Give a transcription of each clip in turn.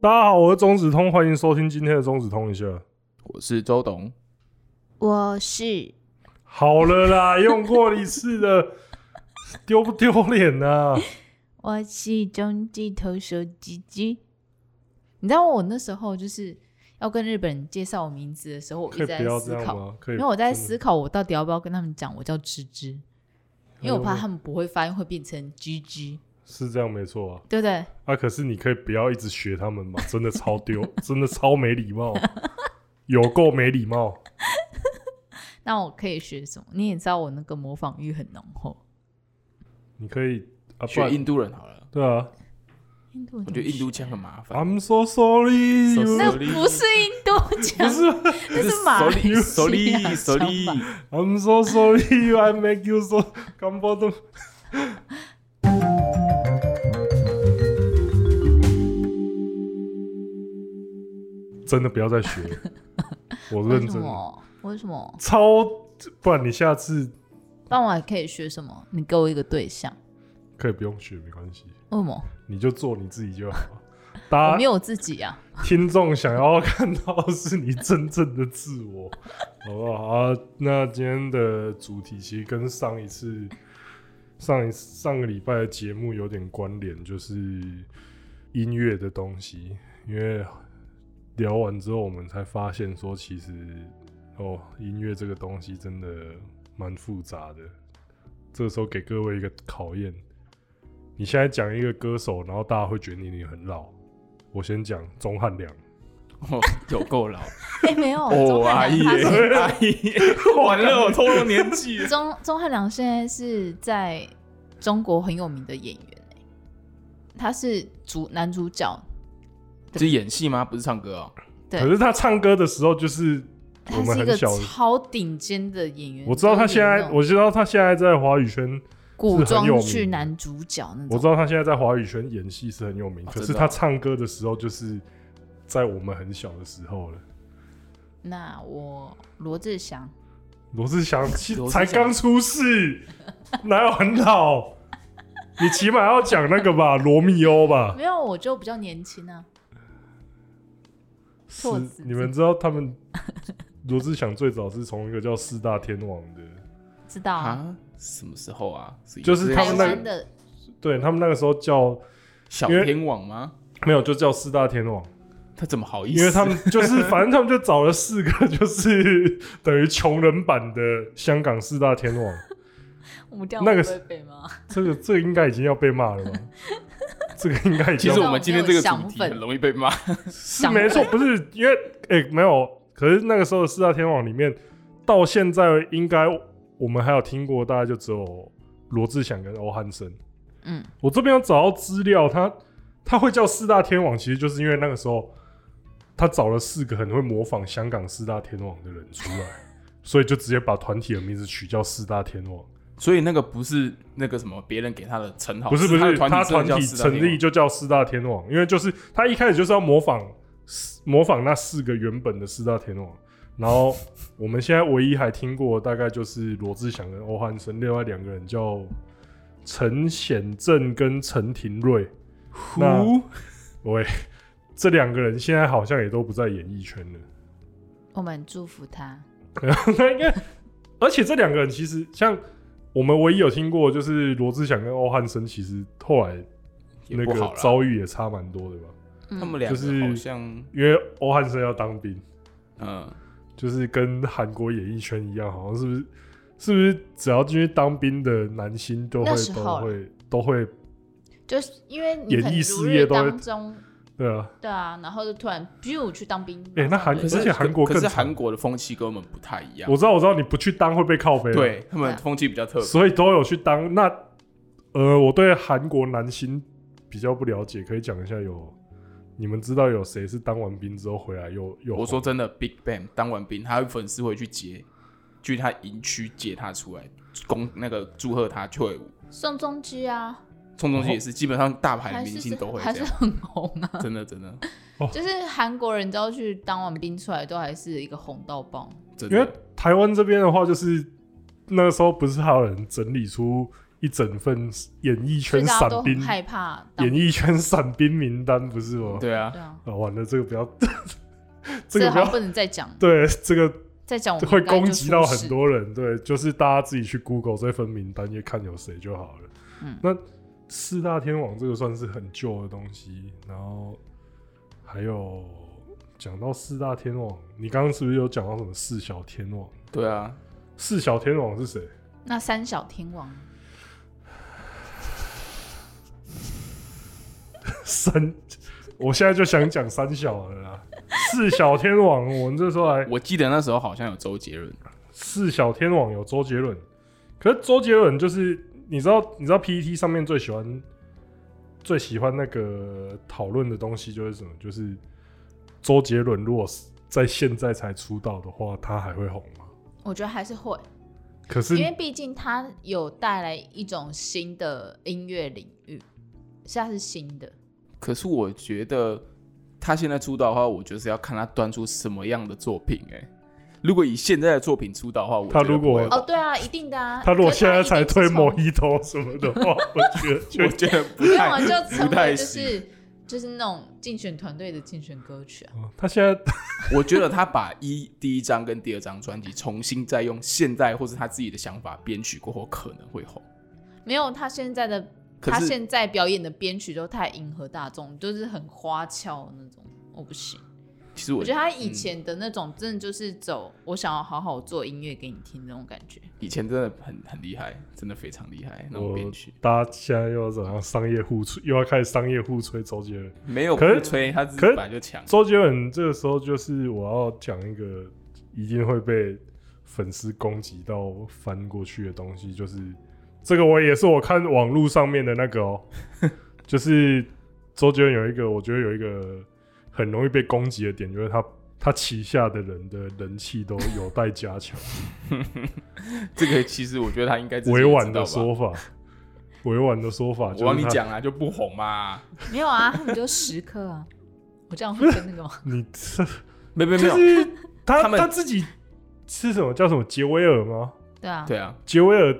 大家好，我是中子通，欢迎收听今天的中子通一下。我是周董，我是。好了啦，用过一次的，丢不丢脸啊？我是中指投手吉吉。你知道我那时候就是要跟日本人介绍我名字的时候，我一直在思考，因为我在思考我到底要不要跟他们讲我叫芝芝，因为我怕他们不会发音会变成 GG。是这样没错啊，对不对？啊，可是你可以不要一直学他们嘛，真的超丢，真的超没礼貌，有够没礼貌。那我可以学什么？你也知道我那个模仿欲很浓厚。你可以啊，学印度人好了。对啊，印度人我觉得印度腔很麻烦。I'm so sorry，那不是印度腔，不是，那是马来西亚腔。I'm so sorry，I make you so comfortable。真的不要再学，我认真。为什么？超，不然你下次，那我还可以学什么？你给我一个对象，可以不用学，没关系。为什么？你就做你自己就好。大家我没有自己啊。听众想要看到的是你真正的自我，好不好？啊，那今天的主题其实跟上一次、上一上个礼拜的节目有点关联，就是音乐的东西，因为。聊完之后，我们才发现说，其实哦，音乐这个东西真的蛮复杂的。这个时候给各位一个考验，你现在讲一个歌手，然后大家会觉得你很老。我先讲钟汉良，哦，有够老。哎、欸，没有哦，阿姨，阿姨，完了，我透露年纪。钟钟汉良现在是在中国很有名的演员，他是主男主角。是演戏吗？不是唱歌哦。对。可是他唱歌的时候，就是我们很小，超顶尖的演员。我知道他现在，我知道他现在在华语圈古装剧男主角那种。我知道他现在在华语圈演戏是很有名，可是他唱歌的时候，就是在我们很小的时候了。那我罗志祥，罗志祥才刚出世，哪有很老？你起码要讲那个吧，罗密欧吧？没有，我就比较年轻啊。是，你们知道他们罗志祥最早是从一个叫四大天王的，知道啊？什么时候啊？就是他们那个，对他们那个时候叫小天王吗？没有，就叫四大天王。他怎么好意思？因为他们就是，反正他们就找了四个，就是等于穷人版的香港四大天王。我们那个是这个这个应该已经要被骂了吧？这个应该其实我们今天这个主题很容易被骂，是没错，不是因为哎、欸、没有，可是那个时候的四大天王里面，到现在应该我们还有听过，大概就只有罗志祥跟欧汉声。嗯，我这边有找到资料，他他会叫四大天王，其实就是因为那个时候他找了四个很会模仿香港四大天王的人出来，所以就直接把团体的名字取叫四大天王。所以那个不是那个什么别人给他的称号，不是不是，他团体成立就叫四大天王，因为就是他一开始就是要模仿模仿那四个原本的四大天王，然后我们现在唯一还听过大概就是罗志祥跟欧汉声，另外两个人叫陈显正跟陈廷瑞，那喂，这两个人现在好像也都不在演艺圈了，我们祝福他，那 应该，而且这两个人其实像。我们唯一有听过就是罗志祥跟欧汉生，其实后来那个遭遇也差蛮多的吧？他们两个好像因为欧汉生要当兵，嗯，就是跟韩国演艺圈一样，好像是不是？是不是只要进去当兵的男星都会都会都会，就是因为演艺事业当中。对啊，对啊，然后就突然，比如去当兵。哎、欸，那韩而且韩国可是韩国的风气跟我们不太一样。我知道，我知道，你不去当会被靠背。对，他们风气比较特别，所以都有去当。那呃，我对韩国男星比较不了解，可以讲一下有你们知道有谁是当完兵之后回来又又？我说真的，Big Bang 当完兵，他有粉丝会去接，去他营区接他出来，恭那个祝贺他退伍。宋仲基啊。宋仲基也是，基本上大牌的明星都会这样，还是很红啊！真的真的，就是韩国人只要去当完兵出来，都还是一个红到爆。因为台湾这边的话，就是那个时候不是还有人整理出一整份演艺圈散兵害怕演艺圈散兵名单不是吗？对啊，啊，完了，这个不要，这个不要不能再讲。对，这个再讲会攻击到很多人。对，就是大家自己去 Google 这份名单，也看有谁就好了。嗯，那四大天王这个算是很旧的东西，然后还有讲到四大天王，你刚刚是不是有讲到什么四小天王？对啊，四小天王是谁？那三小天王。三，我现在就想讲三小了啦。四小天王，我们这时候来，我记得那时候好像有周杰伦。四小天王有周杰伦，可是周杰伦就是你知道，你知道 PPT 上面最喜欢最喜欢那个讨论的东西就是什么？就是周杰伦如果在现在才出道的话，他还会红吗？我觉得还是会。可是因为毕竟他有带来一种新的音乐领域，现在是新的。可是我觉得他现在出道的话，我就是要看他端出什么样的作品。哎，如果以现在的作品出道的话，我他如果哦，对啊，一定的啊。他如果现在才推某一头什么的话，我觉得 我觉得不用就成为就是就是那种竞选团队的竞选歌曲啊。他现在 我觉得他把一第一张跟第二张专辑重新再用现在或是他自己的想法编曲过后，可能会红。没有他现在的。他现在表演的编曲都太迎合大众，就是很花俏那种，我不行。其实我，我觉得他以前的那种，真的就是走我想要好好做音乐给你听那种感觉。以前真的很很厉害，真的非常厉害那种编曲。大家现在又要怎样商业互吹，又要开始商业互吹周杰伦？没有，可是吹他自己本来就强。周杰伦这个时候就是我要讲一个一定会被粉丝攻击到翻过去的东西，就是。这个我也是我看网络上面的那个哦，就是周杰伦有一个，我觉得有一个很容易被攻击的点，就是他他旗下的人的人气都有待加强。这个其实我觉得他应该委婉的说法，委婉的说法，我帮你讲啊，就不红嘛。没有啊，他们就时刻啊，我这样会跟那个 你这 没没没有，他他，他自己是什么叫什么杰威尔吗？对啊，对啊，杰威尔。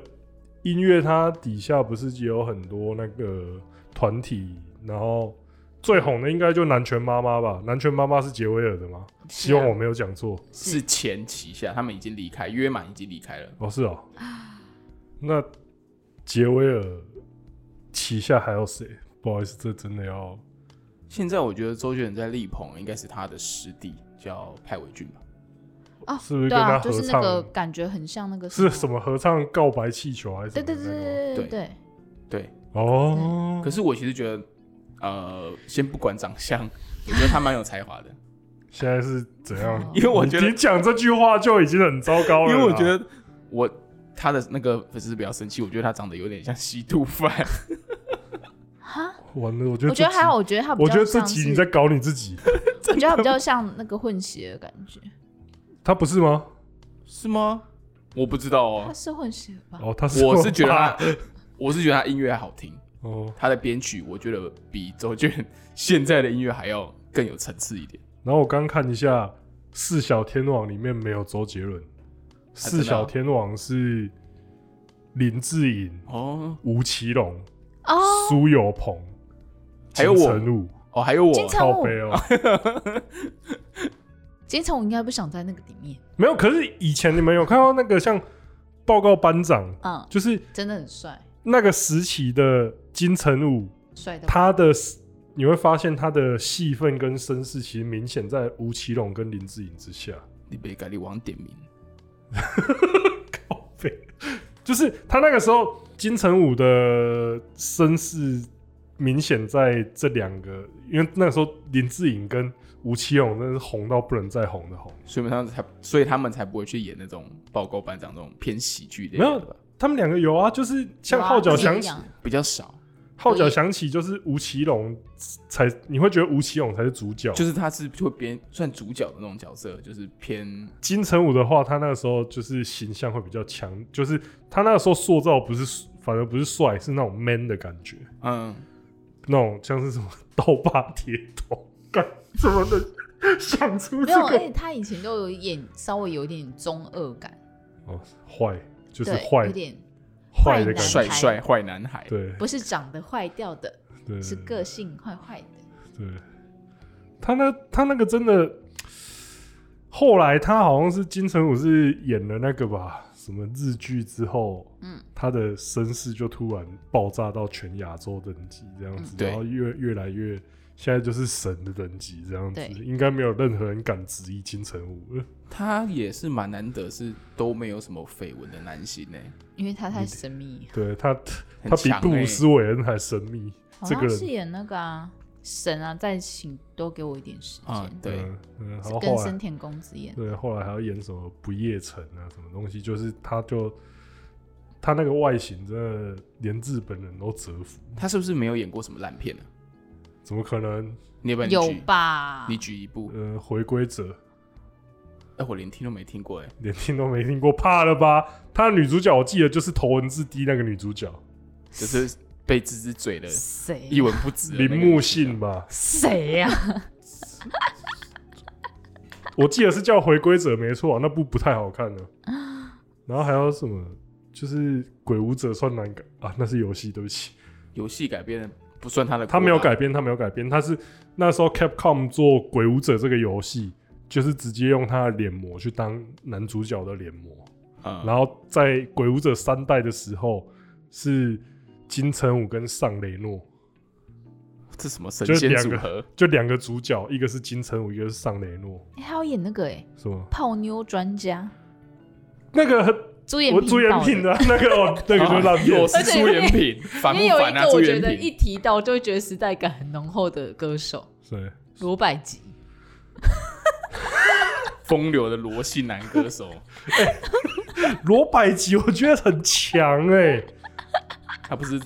音乐它底下不是也有很多那个团体，然后最红的应该就南拳妈妈吧？南拳妈妈是杰威尔的吗？希望我没有讲错。是前旗下，他们已经离开，约满已经离开了。哦，是哦。那杰威尔旗下还有谁？不好意思，这真的要。现在我觉得周杰伦在力捧应该是他的师弟，叫派伟俊吧。啊，是不是跟他合唱？就是那个感觉很像那个是什么合唱《告白气球》还是？对对对对对对对哦。可是我其实觉得，呃，先不管长相，我觉得他蛮有才华的。现在是怎样？因为我觉得你讲这句话就已经很糟糕了。因为我觉得我他的那个粉丝比较生气，我觉得他长得有点像吸毒犯。哈？完了，我觉得我觉得还好，我觉得他，我觉得这集你在搞你自己。我觉得他比较像那个混血的感觉。他不是吗？是吗？我不知道哦。他是混血吧？哦，他是。我是觉得他，我是觉得他音乐还好听哦。他的编曲我觉得比周杰伦现在的音乐还要更有层次一点。然后我刚看一下，四小天王里面没有周杰伦，四小天王是林志颖哦，吴奇隆哦，苏有朋，还有我哦，还有我靠北哦。金城武应该不想在那个里面。没有，可是以前你们有看到那个像报告班长，嗯，就是真的很帅。那个时期的金城武，帅的。他的你会发现他的戏份跟身世其实明显在吴奇隆跟林志颖之下。你别改，你王点名。靠背，就是他那个时候金城武的身世明显在这两个，因为那个时候林志颖跟。吴奇隆真是红到不能再红的红，所以他们才，所以他们才不会去演那种报告班长这种偏喜剧的。没有，他们两个有啊，就是像号角响起比较少，号角响起就是吴奇隆才，你会觉得吴奇隆才是主角，就是他是会偏算主角的那种角色，就是偏金城武的话，他那个时候就是形象会比较强，就是他那个时候塑造不是反而不是帅，是那种 man 的感觉，嗯，那种像是什么刀疤铁头。干什么的？想出这个？没有，而且他以前都有演稍微有点中二感。哦，坏就是坏，有点坏的感觉，帅帅坏男孩，对，不是长得坏掉的，对，是个性坏坏的。对，他那他那个真的，后来他好像是金城武是演了那个吧，什么日剧之后，嗯，他的声势就突然爆炸到全亚洲等级这样子，嗯、然后越越来越。现在就是神的等级这样子，应该没有任何人敢质疑金城武。了。他也是蛮难得，是都没有什么绯闻的男星呢，因为他太神秘。对他，他比布鲁斯韦恩还神秘。这个是演那个啊，神啊，再请多给我一点时间。啊，对，嗯，跟深田恭子演。对，后来还要演什么不夜城啊，什么东西，就是他就他那个外形，真的连日本人都折服。他是不是没有演过什么烂片呢？怎么可能？你有，有吧？你举一部。呃，回归者。哎、欸，我连听都没听过，哎，连听都没听过，怕了吧？他的女主角我记得就是头文字 D 那个女主角，就是被吱吱嘴的，谁？一文不值。铃木信吧？谁呀？我记得是叫回归者，没错、啊，那部不太好看的。然后还有什么？就是鬼舞者算难改啊？那是游戏，对不起，游戏改编的。不算他的，他没有改编，他没有改编，他是那时候 Capcom 做《鬼武者》这个游戏，就是直接用他的脸模去当男主角的脸模，嗯，然后在《鬼舞者》三代的时候是金城武跟尚雷诺，这什么神仙组合？就两个主角，一个是金城武，一个是尚雷诺。哎、欸，他要演那个哎、欸，什么泡妞专家？那个。朱延平，朱延平的那个哦，那个就烂片。我是朱延平，反不反啊？我觉得一提到就会觉得时代感很浓厚的歌手，对，罗百吉，风流的罗姓男歌手。罗百吉我觉得很强哎，他不是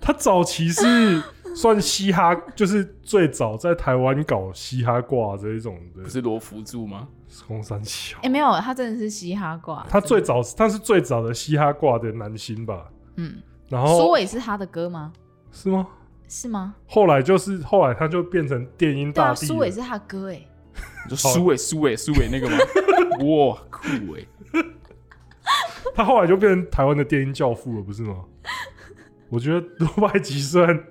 他早期是算嘻哈，就是最早在台湾搞嘻哈挂这一种的，不是罗福柱吗？空三桥，哎，没有，他真的是嘻哈挂。他最早，他是最早的嘻哈挂的男星吧？嗯，然后苏伟是他的歌吗？是吗？是吗？后来就是后来他就变成电音大帝。苏伟是他哥哎，你说苏伟苏伟苏伟那个吗？哇，酷哎！他后来就变成台湾的电音教父了，不是吗？我觉得罗百吉虽然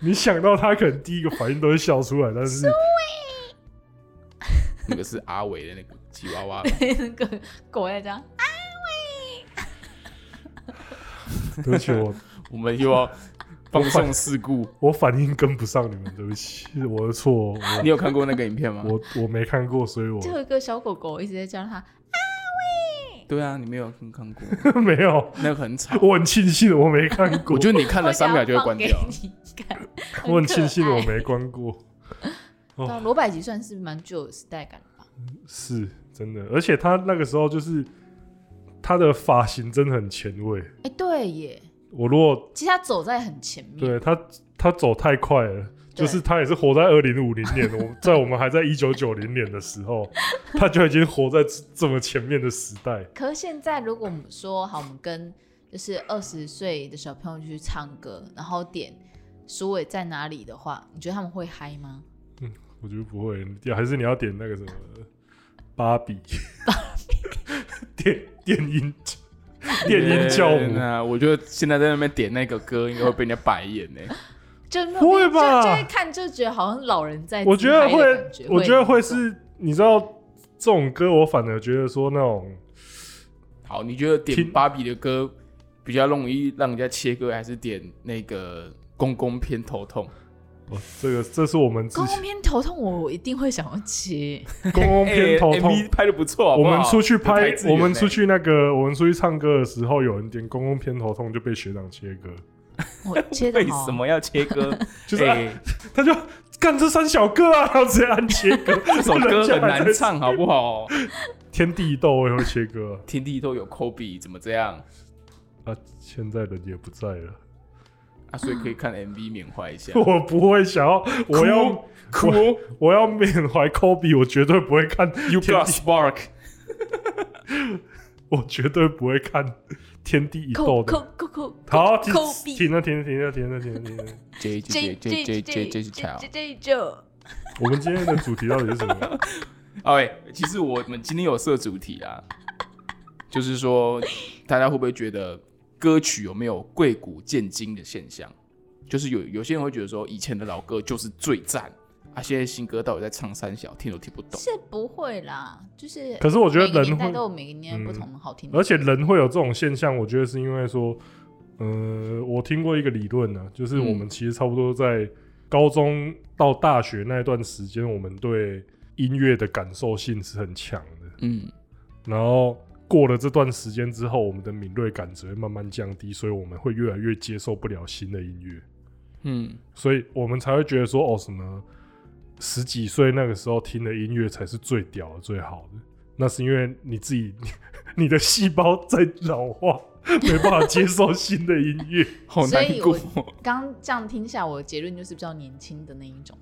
你想到他，可能第一个反应都会笑出来，但是。那个是阿伟的那个吉娃娃，那个狗在讲阿伟。对不起，我我们又要放送事故我，我反应跟不上你们，对不起，是我的错。你有看过那个影片吗？我我没看过，所以我就有一个小狗狗一直在叫他阿伟。对啊，你没有看过？没有，那个很吵。我很庆幸我没看过。我觉得你看了三秒就会关掉。我 很庆幸我没关过。罗、哦、百吉算是蛮具有时代感的吧？是真的，而且他那个时候就是他的发型真的很前卫。哎、欸，对耶！我如果其实他走在很前面，对他他走太快了，就是他也是活在二零五零年，我 在我们还在一九九零年的时候，他就已经活在这么前面的时代。可是现在，如果我们说好，我们跟就是二十岁的小朋友去唱歌，然后点苏伟在哪里的话，你觉得他们会嗨吗？嗯。我觉得不会，还是你要点那个什么芭比芭比，电电音 电音教母啊！我觉得现在在那边点那个歌，应该会被人家白眼呢。就不会吧？就一看就觉得好像老人在。我觉得会，我觉得会是，你知道这种歌，我反而觉得说那种好。你觉得点芭比的歌比较容易让人家切歌，还是点那个公公偏头痛？哦，这个这是我们公公偏头痛，我一定会想要切。公公偏头痛、欸、拍的不错，我们出去拍，我们出去那个，我们出去唱歌的时候，有人点公公偏头痛就被学长切割。我切为什么要切歌？就是、啊欸、他就干这三小歌啊，然后直接按切歌。这首歌很难唱，好不好？天地斗我也会切歌，天地斗有科比，怎么这样？啊，现在人也不在了。啊，所以可以看 MV 缅怀一下。我不会想要，我要哭，我，我要缅怀 Kobe，我绝对不会看 You Got Spark。我绝对不会看天地一斗的。好，停停了，停了，停了，停了，停了，停了。J J J J J J J J。我们今天的主题到底是什么？哎，其实我们今天有设主题啊，就是说大家会不会觉得？歌曲有没有贵古贱今的现象？就是有有些人会觉得说，以前的老歌就是最赞啊，现在新歌到底在唱三小，听都听不懂。是不会啦，就是。可是我觉得人会都有每个年代不同的好听的、嗯，而且人会有这种现象，我觉得是因为说，呃，我听过一个理论呢、啊，就是我们其实差不多在高中到大学那一段时间，我们对音乐的感受性是很强的，嗯，然后。过了这段时间之后，我们的敏锐感只会慢慢降低，所以我们会越来越接受不了新的音乐。嗯，所以我们才会觉得说，哦，什么十几岁那个时候听的音乐才是最屌的、最好的。那是因为你自己，你的细胞在老化，没办法接受新的音乐，好难过。所以我刚这样听下，我的结论就是比较年轻的那一种。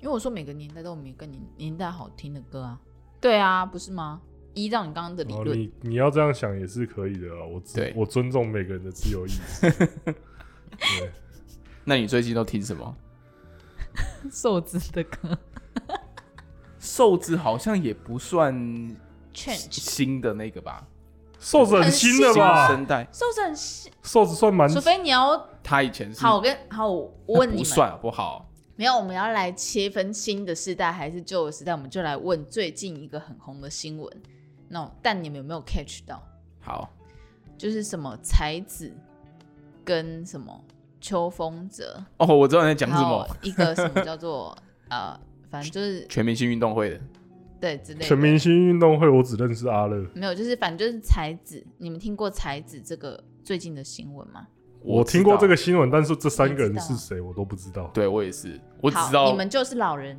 因为我说每个年代都有每个年年代好听的歌啊，对啊，不是吗？依照你刚刚的理论，你你要这样想也是可以的啊。我对我尊重每个人的自由意志。对，那你最近都听什么？瘦子的歌。瘦子好像也不算新的那个吧？瘦子很新的吧？生代。瘦子很新。瘦子算蛮……除非你要他以前是好，我跟好，我问你们，不算好不好？没有，我们要来切分新的世代还是旧的时代，我们就来问最近一个很红的新闻。那、no, 但你们有没有 catch 到？好，就是什么才子跟什么秋风者哦，我知道你在讲什么。一个什么 叫做呃，反正就是全明星运动会的，对之类的。全明星运动会，我只认识阿乐。没有，就是反正就是才子。你们听过才子这个最近的新闻吗？我听过这个新闻，但是这三个人是谁，我都不知道。对我也是，我只知道你们就是老人。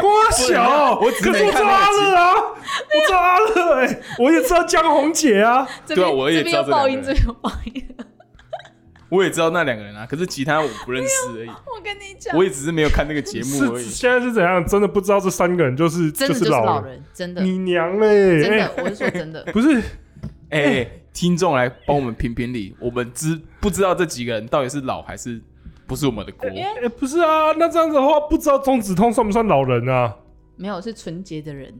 郭小，我只知道阿乐啊，我知道阿乐哎，我也知道江宏杰啊。对啊，我也知道这两个人。这边有报应，我也知道那两个人啊，可是其他我不认识而已。我跟你讲，我也只是没有看那个节目而已。现在是怎样？真的不知道这三个人就是就是老人，真的。你娘嘞！真的，我是说真的，不是哎。听众来帮我们评评理，我们知不知道这几个人到底是老还是不是我们的锅？哎、欸，不是啊，那这样子的话，不知道中子通算不算老人啊？没有，是纯洁的人。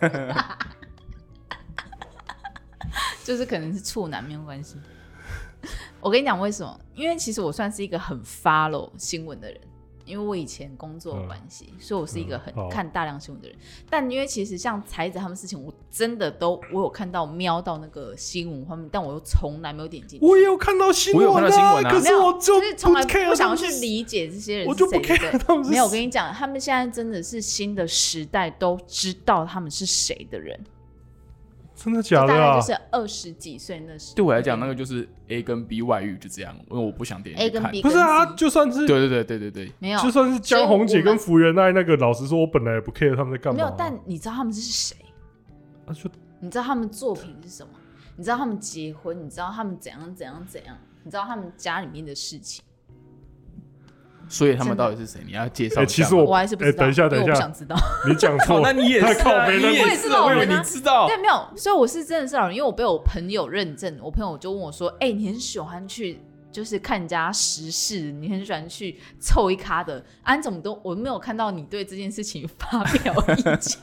就是可能是处男，没有关系。我跟你讲为什么？因为其实我算是一个很 follow 新闻的人。因为我以前工作关系，嗯、所以我是一个很看大量新闻的人。嗯、但因为其实像才子他们事情，我真的都我有看到瞄到那个新闻画面，但我又从来没有点进去。我也有看到新闻、啊，我有看到新闻啊，可是我就就是从来不想要去理解这些人是谁。我就不 care 他们。没有，我跟你讲，他们现在真的是新的时代都知道他们是谁的人。真的假的、啊？大概就是二十几岁那时，对我来讲，那个就是 A 跟 B 外遇就这样，因为我不想点 A 跟 B。不是啊，就算是对对对对对对，没有，就算是江红姐跟福原爱那个，老实说，我本来也不 care 他们在干嘛、啊。没有，但你知道他们是谁？啊，就你知道他们作品是什么？你知道他们结婚？你知道他们怎样怎样怎样？你知道他们家里面的事情？所以他们到底是谁？你要介绍？其实我我还是不知道。等一下，等一下，我想知道。你讲错，那你也是靠北，你也是老人，你知道？对，没有。所以我是真的是老人，因为我被我朋友认证。我朋友就问我说：“哎，你很喜欢去就是看人家时事，你很喜欢去凑一咖的，安怎么都我没有看到你对这件事情发表意见。”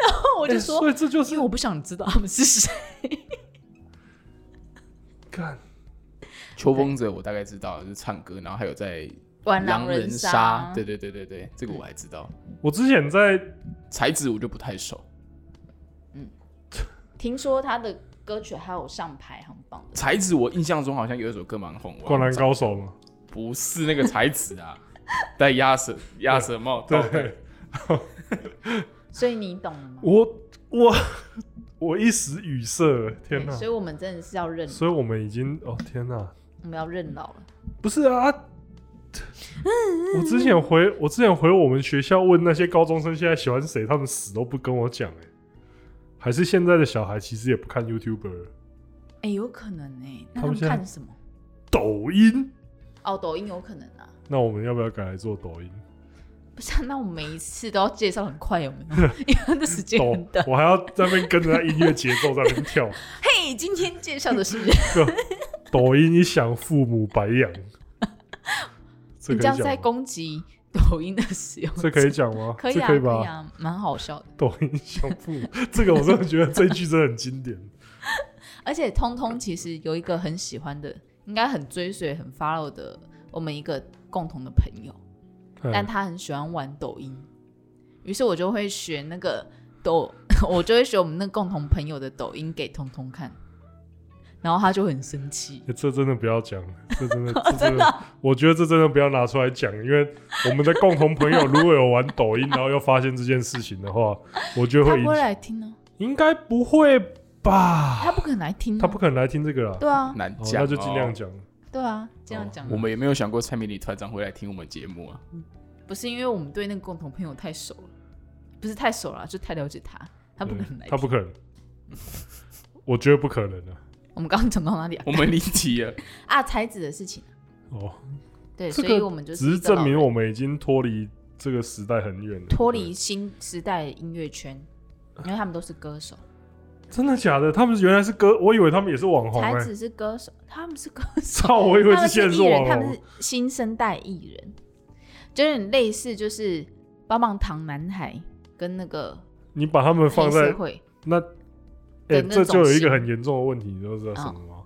然后我就说：“所以这就是因为我不想知道他们是谁。”看，秋风者我大概知道，就是唱歌，然后还有在。狼人杀，对对对对对，这个我还知道。我之前在才子，我就不太熟。嗯，听说他的歌曲还有上排行榜。才子，我印象中好像有一首歌蛮红，《灌篮高手》吗？不是那个才子啊，戴鸭舌鸭舌帽。对。所以你懂了吗？我我我一时语塞，天哪！所以我们真的是要认，所以我们已经哦天哪，我们要认老了。不是啊。我之前回我之前回我们学校问那些高中生现在喜欢谁，他们死都不跟我讲哎，还是现在的小孩其实也不看 YouTuber？哎，有可能哎，那他们看什么？抖音？哦，抖音有可能啊。那我们要不要改来做抖音？不是，那我们每一次都要介绍很快，有没有？因为那时间很短，我还要在那边跟着他音乐节奏在那边跳。嘿，今天介绍的是 抖音一响，父母白养。你这样在攻击抖音的使用，这可以讲吗？可以啊，可以啊，蛮好笑的。抖音小布，这个我真的觉得这一句真的很经典。而且通通其实有一个很喜欢的，应该很追随、很 follow 的我们一个共同的朋友，但他很喜欢玩抖音，于是我就会学那个抖，我就会学我们那共同朋友的抖音给通通看。然后他就很生气，这真的不要讲，这真的，这真的，我觉得这真的不要拿出来讲，因为我们的共同朋友如果有玩抖音，然后又发现这件事情的话，我觉得会。他不会来听呢？应该不会吧？他不可能来听，他不可能来听这个啊。对啊，难讲，那就尽量讲。对啊，这样讲。我们也没有想过蔡明理团长会来听我们节目啊。不是因为我们对那个共同朋友太熟了，不是太熟了，就太了解他，他不可能来。他不可能，我觉得不可能的。我们刚刚讲到哪里啊？我们离题了 啊！才子的事情哦，对，所以我们就只是证明我们已经脱离这个时代很远了，脱离新时代音乐圈，因为他们都是歌手。真的假的？他们原来是歌，我以为他们也是网红。才子是歌手，他们是歌手。操，我以为是现在是网红。他们是新生代艺人，就有点类似，就是棒棒糖男孩跟那个。你把他们放在那。哎、欸，这就有一个很严重的问题，你知道什么吗？哦、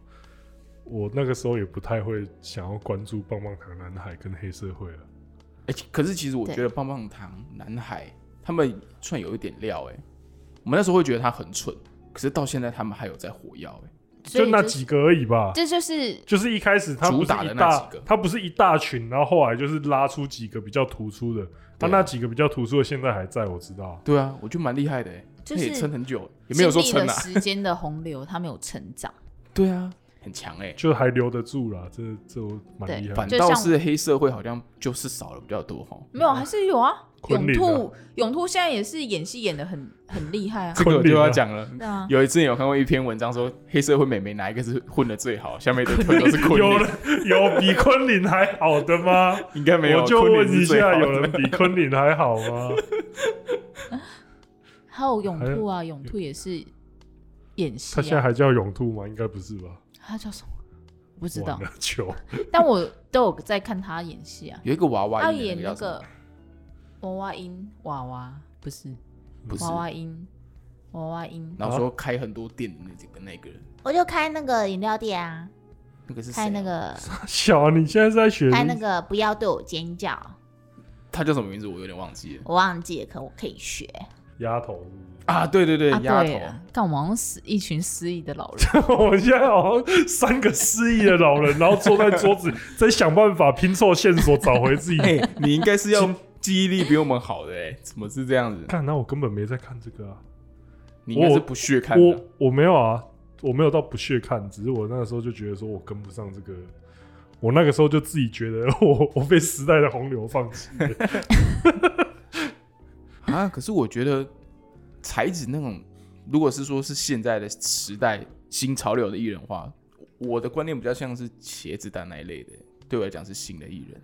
我那个时候也不太会想要关注棒棒糖男孩跟黑社会了。哎、欸，可是其实我觉得棒棒糖男孩他们算有一点料哎。我们那时候会觉得他很蠢，可是到现在他们还有在火药哎。就那几个而已吧。这就是就是一开始他主打的那几个，他不是一大群，然后后来就是拉出几个比较突出的。他那几个比较突出的现在还在，我知道。对啊，我觉得蛮厉害的哎。就是撑很久，也没有说撑啊。时间的洪流，他没有成长。对啊，很强哎，就还留得住啦，这这蛮厉害。反倒是黑社会好像就是少了比较多哈。没有，还是有啊。永兔，永兔现在也是演戏演的很很厉害啊。这个我就要讲了。有一次有看过一篇文章说，黑社会美眉哪一个是混的最好？下面的腿都是昆凌。有有比昆凌还好的吗？应该没有。我就问一下，有人比昆凌还好吗？还有永兔啊，永兔也是演戏。他现在还叫永兔吗？应该不是吧？他叫什么？不知道。球。但我都有在看他演戏啊。有一个娃娃，他演那个娃娃音娃娃，不是，不是娃娃音娃娃音。然后说开很多店的那几个那个人，我就开那个饮料店啊。那个是开那个 小啊？你现在是在学？开那个不要对我尖叫。他叫什么名字？我有点忘记了。我忘记了，可我可以学。丫头啊，对对对，丫头，干我们死一群失忆的老人。我们现在好像三个失忆的老人，然后坐在桌子在想办法拼凑线索，找回自己。哎，你应该是要记忆力比我们好的哎，怎么是这样子？看，那我根本没在看这个啊，你应该是不屑看。我我没有啊，我没有到不屑看，只是我那个时候就觉得说我跟不上这个，我那个时候就自己觉得我我被时代的洪流放弃了。啊！可是我觉得才子那种，如果是说是现在的时代新潮流的艺人的话，我的观念比较像是茄子蛋那一类的，对我来讲是新的艺人。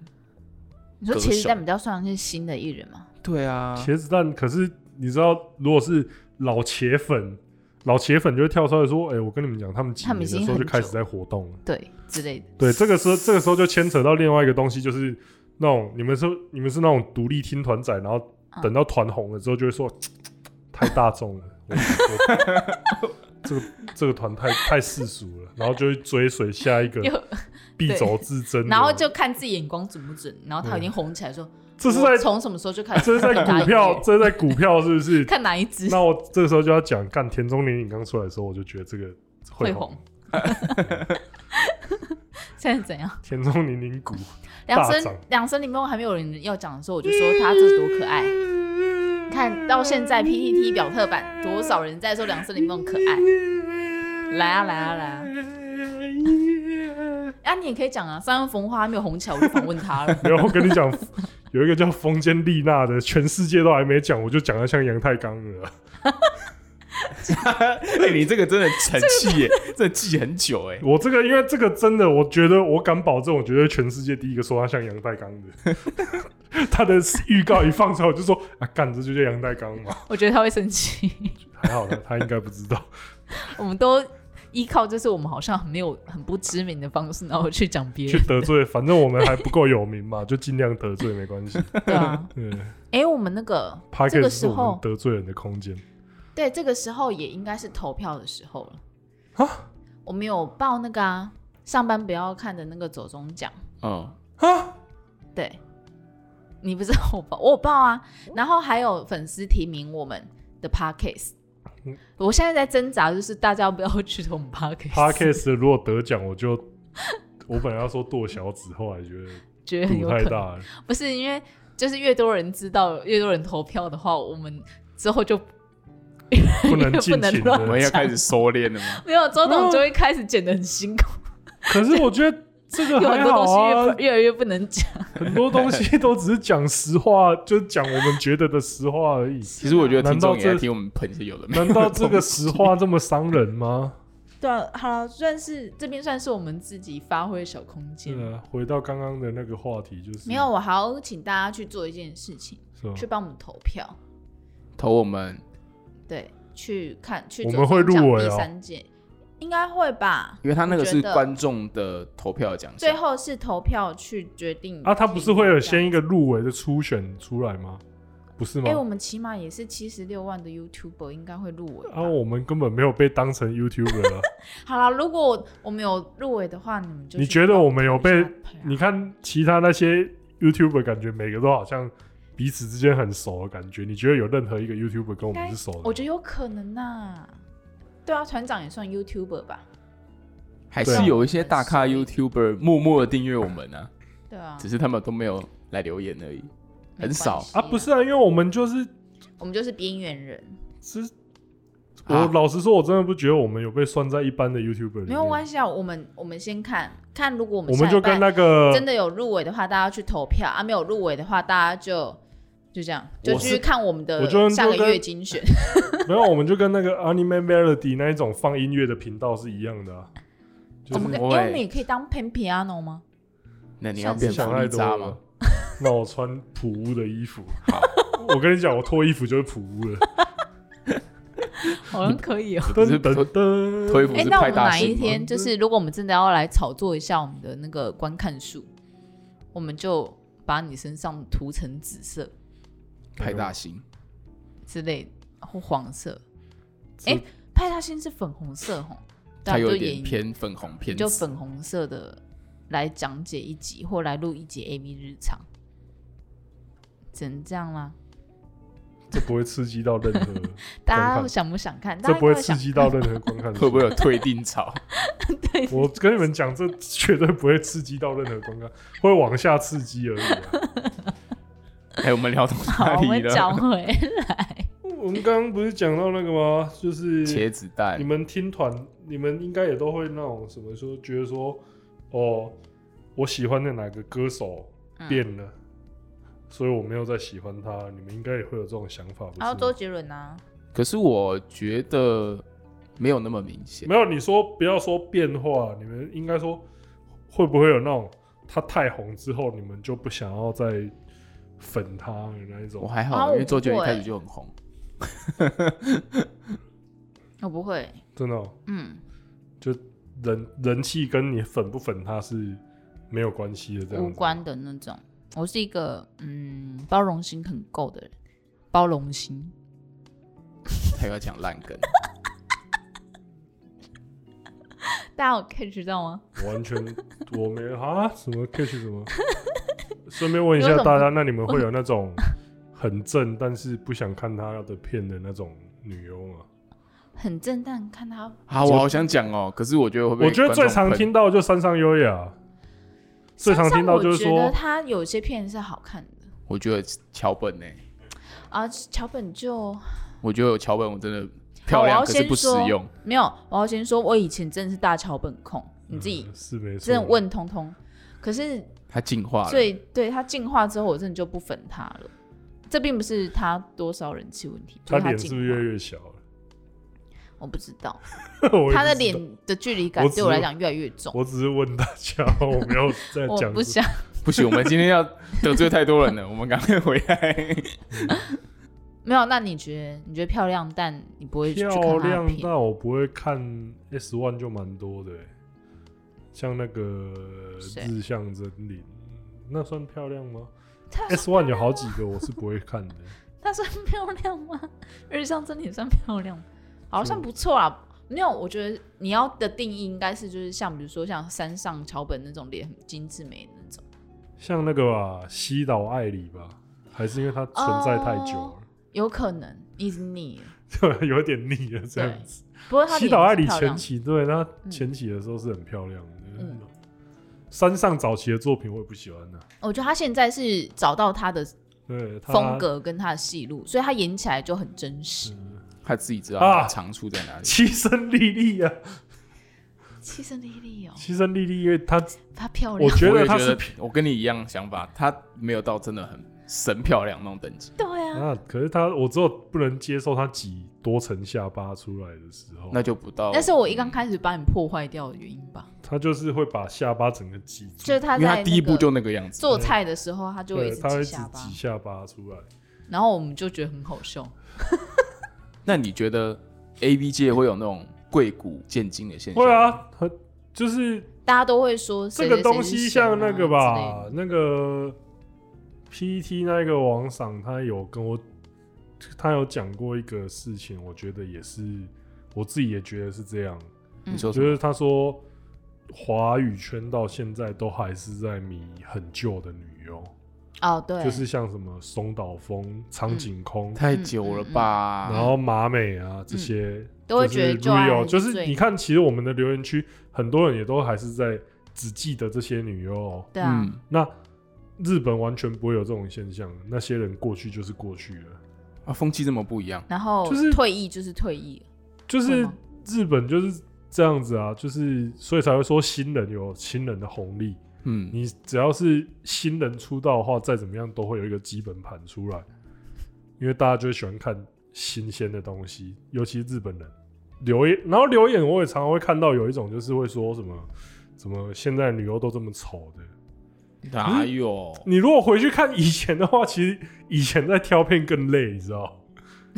你说茄子蛋比较算是新的艺人吗？对啊，茄子蛋。可是你知道，如果是老茄粉，老茄粉就会跳出来说：“哎、欸，我跟你们讲，他们几年的时候就开始在活动了，对之类的。”对，这个时候这个时候就牵扯到另外一个东西，就是那种你们说你们是那种独立听团仔，然后。等到团红了之后，就会说 太大众了，这个这个团太太世俗了，然后就会追随下一个必走之争，然后就看自己眼光准不准，然后他已经红起来说，这是在从什么时候就开始？这是在股票，这是在股票是不是？看哪一支？那我这个时候就要讲，干田中宁宁刚出来的时候，我就觉得这个会红。现在怎样？田中宁宁股。两声两声里面还没有人要讲的时候，我就说他这多可爱。看到现在 PPT 表特版多少人在说两声里面可爱？来啊来啊来啊！啊，你也可以讲啊。三月风花还没有红起来，我就访问他了。没有，我跟你讲，有一个叫风间丽娜的，全世界都还没讲，我就讲得像杨太刚了。哎、欸，你这个真的沉气耶，这记很久哎。我这个，因为这个真的，我觉得我敢保证，我觉得全世界第一个说他像杨代刚的。他的预告一放出来，我就说啊，干这就叫杨代刚嘛。我觉得他会生气。还好他，他应该不知道。我们都依靠就是我们好像很没有很不知名的方式，然后去讲别人，去得罪，反正我们还不够有名嘛，就尽量得罪没关系。对啊，对。哎、欸，我们那个这个时候得罪人的空间。对，这个时候也应该是投票的时候了。啊，我们有报那个啊，上班不要看的那个走中奖。嗯，啊，对，你不知道我报，我有报啊。然后还有粉丝提名我们的 Podcast。嗯、我现在在挣扎，就是大家不要去投我们 Podcast。Podcast 如果得奖，我就我本来要说剁小指，后来觉得 觉得很太大了。不是因为就是越多人知道，越多人投票的话，我们之后就 不能 尽情的，我们要开始收敛了吗？没有，周董就会开始剪得很辛苦。可是我觉得。这个有很多东西，越来越不能讲。很多东西都只是讲实话，就是讲我们觉得的实话而已。其实我觉得，难道这听我们喷一些有的？难道这个实话这么伤人吗？对啊，好了，算是这边算是我们自己发挥小空间。对啊，回到刚刚的那个话题，就是没有，我还要请大家去做一件事情，去帮我们投票，投我们。对，去看去我们会入围哦第三届。应该会吧，因为他那个是观众的投票奖项，最后是投票去决定啊。他不是会有先一个入围的初选出来吗？不是吗？哎、欸，我们起码也是七十六万的 YouTuber，应该会入围啊。我们根本没有被当成 YouTuber 啊。好了，如果我们有入围的话，你们就你觉得我们有被？你看其他那些 YouTuber，感觉每个都好像彼此之间很熟的感觉。你觉得有任何一个 YouTuber 跟我们是熟的？我觉得有可能呐、啊。对啊，团长也算 YouTuber 吧？还是有一些大咖 YouTuber 默默的订阅我们呢、啊？对啊，只是他们都没有来留言而已，很少啊。不是啊，因为我们就是我们就是边缘人。是，我老实说，我真的不觉得我们有被算在一般的 YouTuber 里。没有关系啊，我们我们先看看，如果我们我们就跟那个真的有入围的话，大家去投票啊；没有入围的话，大家就。就这样，就继续看我们的下个月精选。没有，我们就跟那个 Anime Melody 那一种放音乐的频道是一样的啊。我们我们也可以当 Pan Piano 吗？那你要变想太多吗？那我穿普屋的衣服。好，我跟你讲，我脱衣服就是普屋了。好像可以哦。不是脱脱衣服。哎，那我们哪一天就是，如果我们真的要来炒作一下我们的那个观看数，我们就把你身上涂成紫色。派大星之类或黄色，哎、欸，派大星是粉红色吼，它有点偏粉红偏，就粉红色的来讲解一集或来录一集 AV 日常，只能这样啦？这不会刺激到任何，大家想不想看？这不会刺激到任何观看，会不会有退订潮？对，我跟你们讲，这绝对不会刺激到任何观看，会往下刺激而已、啊。哎、欸，我们聊到哪里了？我们讲回来。我们刚刚不是讲到那个吗？就是茄子蛋。你们听团，你们应该也都会那种什么说，觉得说，哦，我喜欢的哪个歌手变了，嗯、所以我没有再喜欢他。你们应该也会有这种想法。然后周杰伦啊。可是我觉得没有那么明显。没有，你说不要说变化，你们应该说会不会有那种他太红之后，你们就不想要再。粉他的那一种，我还好，因为周杰伦一开始就很红。我 不会，真的，嗯，就人人气跟你粉不粉他是没有关系的，这样无关的那种。我是一个嗯包容心很够的人，包容心。他要讲烂梗，大家有 catch 到吗？完全我没啊，什么 catch 什么？顺便问一下大家，那你们会有那种 很正但是不想看他的片的那种女优吗？很正但看他好，我好想讲哦。可是我觉得会不会，我觉得最常听到就山上优雅，最常听到就是说他有些片是好看的。我觉得桥本呢？啊，桥本就我觉得有桥本我真的漂亮，可是不实用。没有，我要先说，我以前真的是大桥本控，你自己是没错，真的问通通，可是。他进化了，所以对他进化之后，我真的就不粉他了。这并不是他多少人气问题，他脸是不是越来越小了？我不知道，知道他的脸的距离感对我来讲越来越重。我只是问大家，我没有在讲。我不想，不行，我们今天要得罪太多人了，我们赶快回来。没有，那你觉得？你觉得漂亮，但你不会去看漂亮，但我不会看 S One 就蛮多的。像那个日向真綾，那算漂亮吗？S One 有好几个，我是不会看的。那算漂亮吗？日向真綾算漂亮，好像不错啊。没有，我觉得你要的定义应该是就是像比如说像山上桥本那种脸很精致美那种，像那个吧，西岛爱里吧，还是因为它存在太久了，哦、有可能一直腻了，就有点腻了这样子。不过西岛爱理前期对他前期的时候是很漂亮的。嗯，山上早期的作品我也不喜欢的。我觉得他现在是找到他的对风格跟他的戏路，所以他演起来就很真实。嗯他自己知道他长处在哪里。栖身莉莉啊，栖身莉莉哦，栖身莉莉，因为她她漂亮。我觉得她是，我跟你一样想法，她没有到真的很神漂亮那种等级。对啊，那可是他，我只有不能接受他挤多层下巴出来的时候，那就不到。那是我一刚开始把你破坏掉的原因吧？他就是会把下巴整个挤住，就是他在第一步就那个样子，做菜的时候他就会一直挤下巴，下巴出来，然后我们就觉得很好笑。那你觉得 A B 界会有那种贵骨见金的现象？会啊，很就是大家都会说这个东西像那个吧，那个 PTT 那个王赏他有跟我，他有讲过一个事情，我觉得也是我自己也觉得是这样。你说，就是他说华语圈到现在都还是在迷很旧的女优。哦，对，就是像什么松岛枫、苍井空，太久了吧？然后马美啊这些，都会觉得 real，就是你看，其实我们的留言区很多人也都还是在只记得这些女优。对啊，那日本完全不会有这种现象，那些人过去就是过去了啊，风气这么不一样。然后就是退役就是退役，就是日本就是这样子啊，就是所以才会说新人有新人的红利。嗯，你只要是新人出道的话，再怎么样都会有一个基本盘出来，因为大家就喜欢看新鲜的东西，尤其是日本人留言，然后留言我也常常会看到有一种就是会说什么，什么现在女优都这么丑的，哪有？你如果回去看以前的话，其实以前在挑片更累，你知道？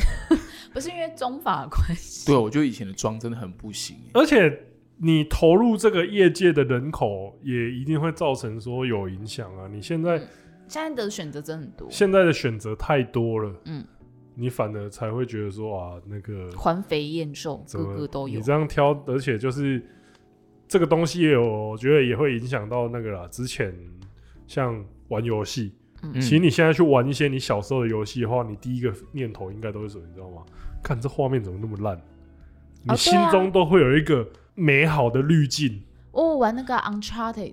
不是因为妆法的关系，对，我觉得以前的妆真的很不行，而且。你投入这个业界的人口，也一定会造成说有影响啊！你现在、嗯、现在的选择真很多，现在的选择太多了，嗯，你反而才会觉得说啊，那个环肥燕瘦，个个都有。你这样挑，而且就是这个东西也有，我觉得也会影响到那个啦。之前像玩游戏，嗯，其实你现在去玩一些你小时候的游戏的话，你第一个念头应该都是什么？你知道吗？看这画面怎么那么烂？你心中都会有一个。美好的滤镜，哦玩那个 Uncharted，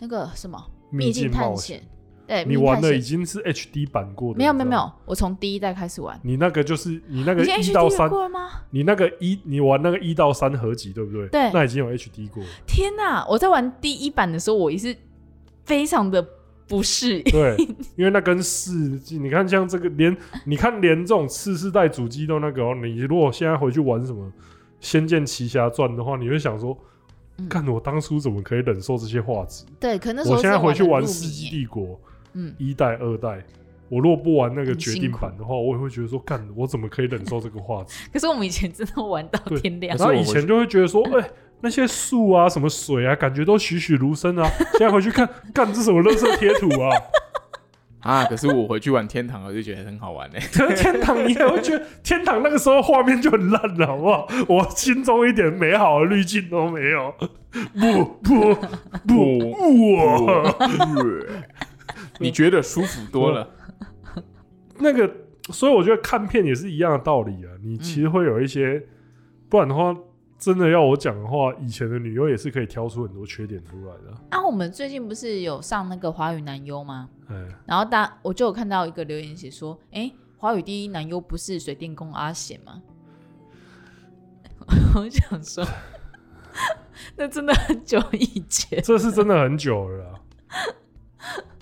那个什么秘境探险，对，你玩的已经是 HD 版过的，没有没有没有，我从第一代开始玩。你那个就是你那个一到三过吗？你那个一，你玩那个一到三合集对不对？对，那已经有 HD 过。天哪！我在玩第一版的时候，我也是非常的不适应。对，因为那跟四 G，，你看像这个连，你看连这种次世代主机都那个哦，你如果现在回去玩什么？《仙剑奇侠传》的话，你会想说，看、嗯、我当初怎么可以忍受这些画质？对，可能我现在回去玩《世纪帝国》，嗯，一代、二代，我如果不玩那个决定版的话，我也会觉得说，干我怎么可以忍受这个画质？可是我们以前真的玩到天亮，然后以前就会觉得说，哎、欸，那些树啊，什么水啊，感觉都栩栩如生啊。现在回去看，干这什么垃圾贴图啊？啊！可是我回去玩天堂，我就觉得很好玩呢。可 是天堂，你也会觉得天堂那个时候画面就很烂了，好不好？我心中一点美好的滤镜都没有。不不不不！你觉得舒服多了？那个，所以我觉得看片也是一样的道理啊。你其实会有一些，不然的话。真的要我讲的话，以前的女优也是可以挑出很多缺点出来的。啊，我们最近不是有上那个华语男优吗？然后大我就有看到一个留言写说，哎、欸，华语第一男优不是水电工阿贤吗？我想说，那真的很久以前，这是真的很久了啦。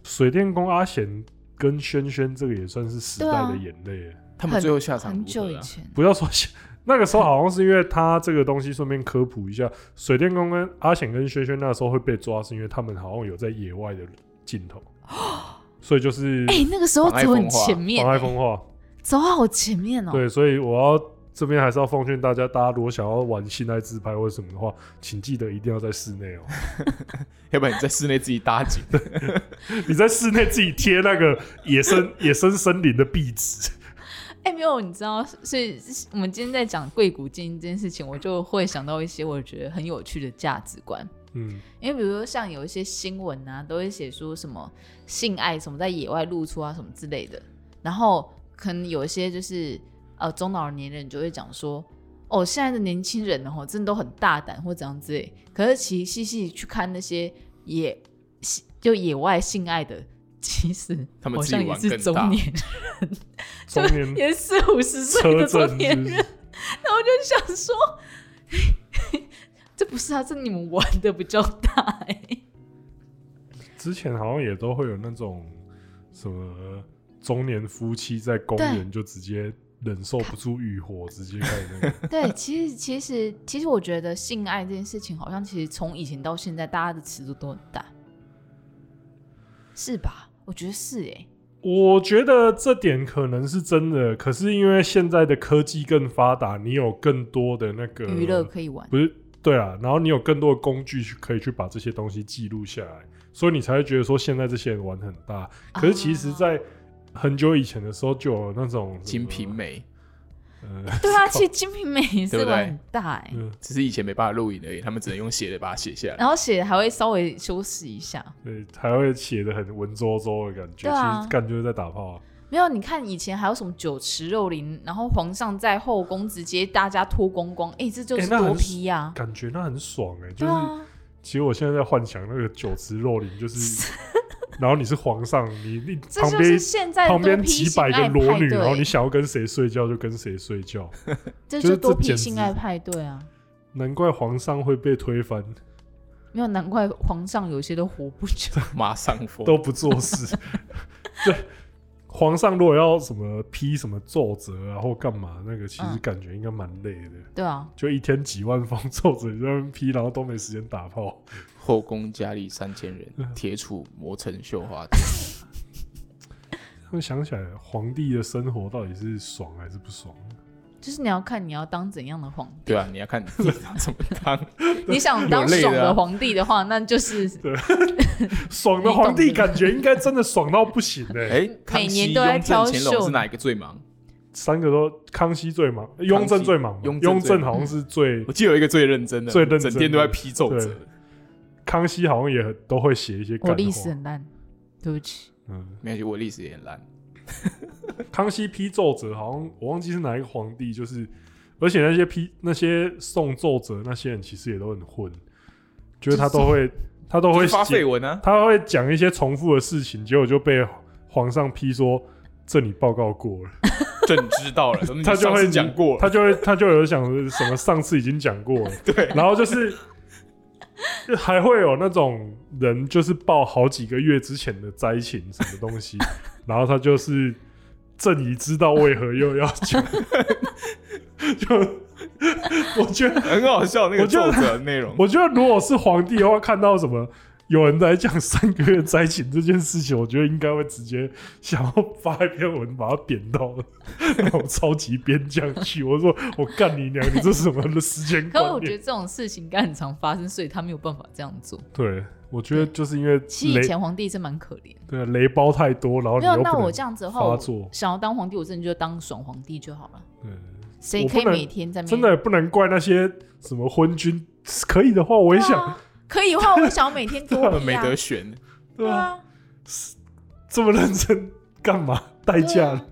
水电工阿贤跟轩轩这个也算是时代的眼泪，他们最后下场很久以前，不要说。那个时候好像是因为他这个东西，顺便科普一下，水电工跟阿显跟轩轩那时候会被抓，是因为他们好像有在野外的镜头，所以就是哎、欸，那个时候走很前面，妨碍风化，走好前面哦。对，所以我要这边还是要奉劝大家，大家如果想要玩性爱自拍或者什么的话，请记得一定要在室内哦，要不然你在室内自己搭景，你在室内自己贴那个野生野生森林的壁纸。哎、欸，没有，你知道，所以我们今天在讲贵古贱今这件事情，我就会想到一些我觉得很有趣的价值观。嗯，因为比如说像有一些新闻啊，都会写说什么性爱什么在野外露出啊什么之类的，然后可能有一些就是呃中老年人就会讲说，哦，现在的年轻人哦，真的都很大胆或怎样之类。可是其实细细去看那些野就野外性爱的。其实他们好像也是中年人，中年也是四五十岁的中年人，然后我就想说，这不是啊，这你们玩的比较大哎。之前好像也都会有那种什么中年夫妻在公园就直接忍受不住欲火，直接开始那个。对，其实其实其实我觉得性爱这件事情，好像其实从以前到现在，大家的尺度都很大，是吧？我觉得是哎、欸，我觉得这点可能是真的，可是因为现在的科技更发达，你有更多的那个娱乐可以玩，不是？对啊，然后你有更多的工具去可以去把这些东西记录下来，所以你才会觉得说现在这些人玩很大。可是其实，在很久以前的时候，就有那种《金瓶梅》。呃，对啊，其实《金瓶梅》也是玩很大哎、欸，只是以前没办法录影而已，他们只能用写的把它写下来，然后写的还会稍微修饰一下，对，还会写的很文绉绉的感觉，啊、其实感觉在打炮啊。没有，你看以前还有什么酒池肉林，然后皇上在后宫直接大家脱光光，哎、欸，这就是多批呀、啊。欸，感觉那很爽哎、欸，就是、啊、其实我现在在幻想那个酒池肉林就是。然后你是皇上，你你旁边旁边几百个裸女，然后你想要跟谁睡觉就跟谁睡觉，这就是多批性爱派对啊！难怪皇上会被推翻，没有难怪皇上有些都活不久，马上疯都不做事。对，皇上如果要什么批什么奏折啊或干嘛，那个其实感觉应该蛮累的。对啊，就一天几万封奏折在那批，然后都没时间打炮。后宫佳丽三千人，铁杵磨成绣花针。会想起来，皇帝的生活到底是爽还是不爽？就是你要看你要当怎样的皇帝。对啊，你要看你当怎么当。你想当爽的皇帝的话，那就是对 爽的皇帝，感觉应该真的爽到不行哎、欸！每年都在挑秀。雍正、乾隆是哪一个最忙？三个都，康熙最忙，雍正最忙。雍正好像是最，我记得有一个最认真的，最认真，整天都在批奏折。康熙好像也都会写一些。我历史很烂，对不起。嗯，没关系，我历史也很烂。康熙批奏折，好像我忘记是哪一个皇帝，就是，而且那些批那些送奏折那些人，其实也都很混，就是他都会 他都会发废文啊，他会讲一些重复的事情，结果就被皇上批说，这你报告过了，这你知道了，他就会讲过，他就会他就有想什么上次已经讲过了，对，然后就是。还会有那种人，就是报好几个月之前的灾情什么东西，然后他就是朕已知道为何又要讲，就 我觉得很好笑那个作者的内容。我觉得如果是皇帝的话，看到什么。有人在讲三个月灾情这件事情，我觉得应该会直接想要发一篇文，把它贬到那种超级边疆去。我说我干你娘，你这是什么的时间？可是我觉得这种事情应该很常发生，所以他没有办法这样做。对，我觉得就是因为其实以前皇帝是蛮可怜。对，雷包太多，然后。没有，那我这样子的话，我想要当皇帝，我真的就当爽皇帝就好了。对，谁可以每天在真的也不能怪那些什么昏君，可以的话，我也想。可以的话，我想要每天多、啊、没得选，对啊，这么认真干嘛？代价、啊、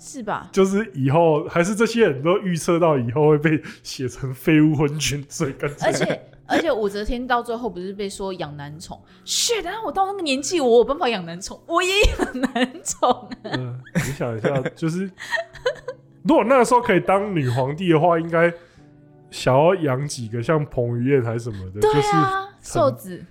是吧？就是以后还是这些人都预测到以后会被写成废物昏君，所以干脆。而且而且武则天到最后不是被说养男宠？是的，我到那个年纪，我有办法养男宠，我也养男宠。嗯，你想一下，就是如果那个时候可以当女皇帝的话，应该想要养几个像彭于晏还是什么的，对啊、就是。瘦子，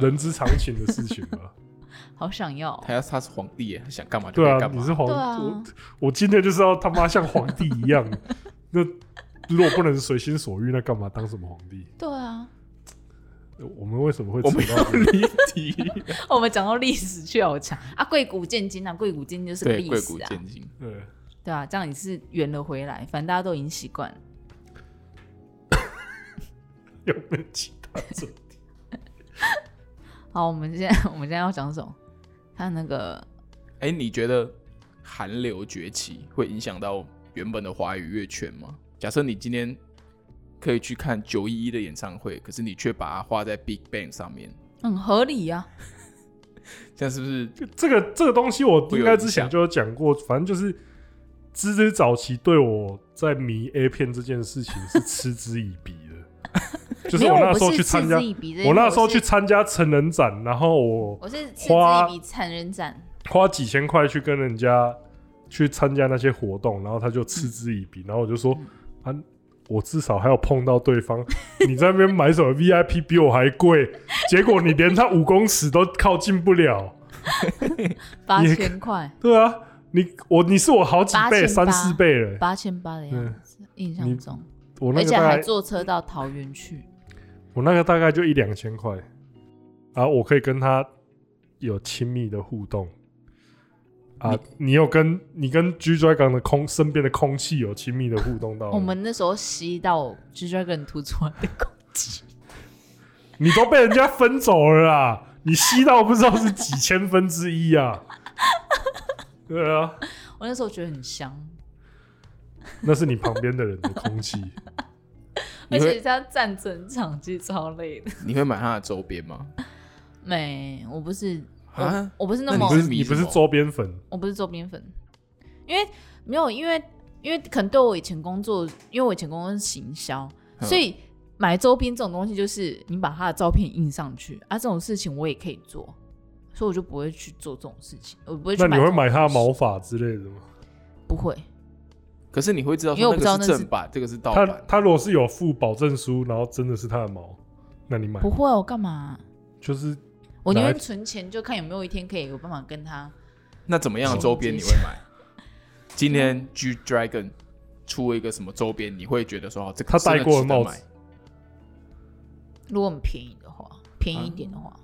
人之常情的事情吧。好想要他要他是皇帝，他想干嘛就干嘛。对啊，你是皇帝，我我今天就是要他妈像皇帝一样。那如果不能随心所欲，那干嘛当什么皇帝？对啊。我们为什么会扯到离题？我们讲到历史去好强啊！贵古贱今啊，贵古贱就是历史啊。对对啊，这样也是圆了回来。反正大家都已经习惯了。有没有其他主题？好，我们现在 我们现在要讲什么？看那个，哎、欸，你觉得韩流崛起会影响到原本的华语乐圈吗？假设你今天可以去看九一一的演唱会，可是你却把它画在 Big Bang 上面，很合理呀、啊。这样是不是？这个这个东西我应该之前就有讲过，反正就是芝芝早期对我在迷 A 片这件事情是嗤之以鼻的，就是我那时候去参加，我那时候去参加成人展，然后我我是嗤之以鼻成人展，花几千块去跟人家去参加那些活动，然后他就嗤之以鼻，然后我就说、嗯、啊。我至少还要碰到对方，你在那边买什么 VIP 比我还贵，结果你连他五公尺都靠近不了，八千块。对啊，你我你是我好几倍，三四倍了，八千八的样子，印象中，我那个而且还坐车到桃园去，我那个大概就一两千块，然后我可以跟他有亲密的互动。啊，你，你有跟你跟 G Dragon 的空身边的空气有亲密的互动到？我们那时候吸到 G Dragon 吐出来的空气，你都被人家分走了啊！你吸到不知道是几千分之一啊！对啊，我那时候觉得很香，那是你旁边的人的空气，而且他站整场其实超累的。你会买他的周边吗？没，我不是。啊，我不是那么，你不是你不是周边粉，我不是周边粉，因为没有，因为因为可能对我以前工作，因为我以前工作是行销，所以买周边这种东西就是你把他的照片印上去啊，这种事情我也可以做，所以我就不会去做这种事情，我不会去。那你会买他的毛发之类的吗？不会，可是你会知道，因为我不知道那是正版，这个是盗版。他他如果是有附保证书，然后真的是他的毛，那你买？不会，我干嘛？就是。我宁愿存钱，就看有没有一天可以有办法跟他。那怎么样的周边你会买？今天 G Dragon 出了一个什么周边，你会觉得说这个他戴过的帽子？如果很便宜的话，便宜一点的话，啊、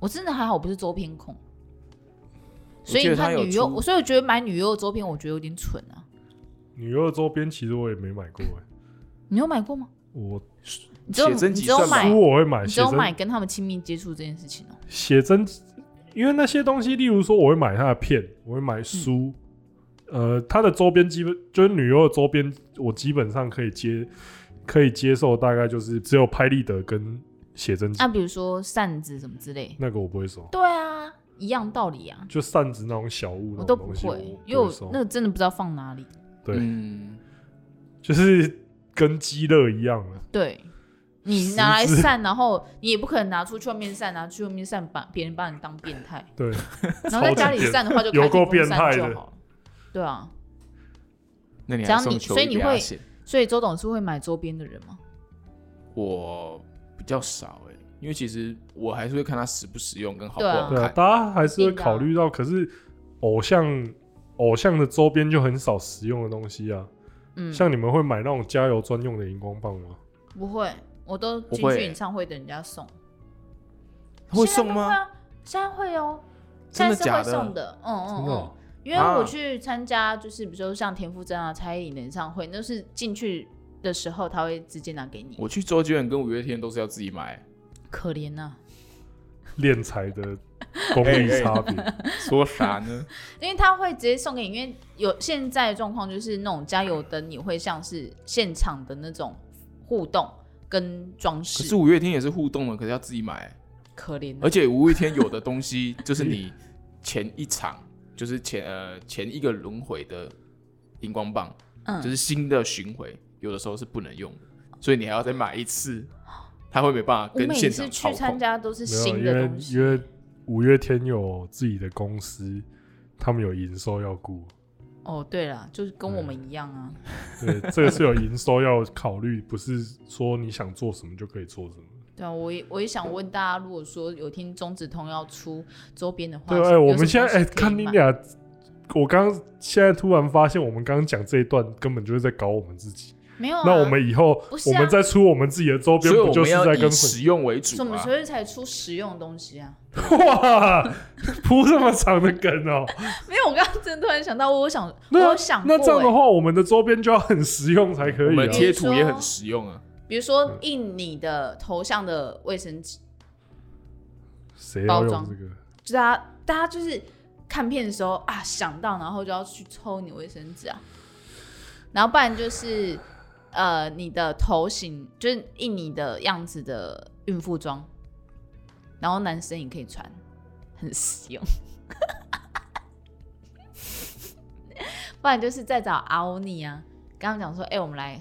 我真的还好，我不是周边控。所以你看女优，所以我觉得买女优的周边，我觉得有点蠢啊。女优的周边其实我也没买过哎。你有买过吗？我。你只有你只有买，书我会买，只有买跟他们亲密接触这件事情哦、喔。写真，因为那些东西，例如说，我会买他的片，我会买书，嗯、呃，他的周边基本就是女优的周边，我基本上可以接，可以接受，大概就是只有拍立得跟写真集。那、啊、比如说扇子什么之类，那个我不会收。对啊，一样道理啊。就扇子那种小物，我都不会，因为我那个真的不知道放哪里。对，嗯、就是跟鸡肋一样了。对。你拿来散，然后你也不可能拿出去外面散，拿出去外面散，把别人把你当变态。对。然后在家里散的话，就开电风扇就好了。对啊。那你还送你所以你会？所以周董是会买周边的人吗？我比较少哎，因为其实我还是会看他实不实用跟好不好看。对啊，大家还是会考虑到，可是偶像偶像的周边就很少实用的东西啊。嗯。像你们会买那种加油专用的荧光棒吗？不会。我都进去演唱会等人家送，会送吗？现在会哦，现在是会送的，嗯嗯嗯，因为我去参加，就是比如说像田馥甄啊、蔡依林的演唱会，那是进去的时候他会直接拿给你。我去周杰伦跟五月天都是要自己买，可怜呐，敛财的 功力差别，说啥呢？因为他会直接送给你，因为有现在的状况就是那种加油灯，你会像是现场的那种互动。跟装饰，可是五月天也是互动的，可是要自己买，可怜。而且五月天有的东西就是你前一场，就是前呃前一个轮回的荧光棒，嗯，就是新的巡回，有的时候是不能用的，所以你还要再买一次，他会没办法跟现场。去参加都是新的东西，因为因为五月天有自己的公司，他们有营收要顾。哦，对了，就是跟我们一样啊。对，这个是有营收要考虑，不是说你想做什么就可以做什么。对啊，我也我也想问大家，如果说有听中子通要出周边的话，对，哎，我们现在哎，看你俩，我刚现在突然发现，我们刚刚讲这一段根本就是在搞我们自己。没有、啊，那我们以后我们再出我们自己的周边，不就是在跟实用为主？什么时候才出实用的东西啊！哇，铺这么长的梗哦、喔！没有，我刚刚真的突然想到，我想，我想过、欸，那这样的话，我们的周边就要很实用才可以、啊。我们贴图也很实用啊，比如说印你的头像的卫生纸，谁要用这个？就大家，大家就是看片的时候啊想到，然后就要去抽你卫生纸啊，然后不然就是呃你的头型就是印你的样子的孕妇装，然后男生也可以穿，很实用。不然就是再找阿欧尼啊，刚刚讲说，哎、欸，我们来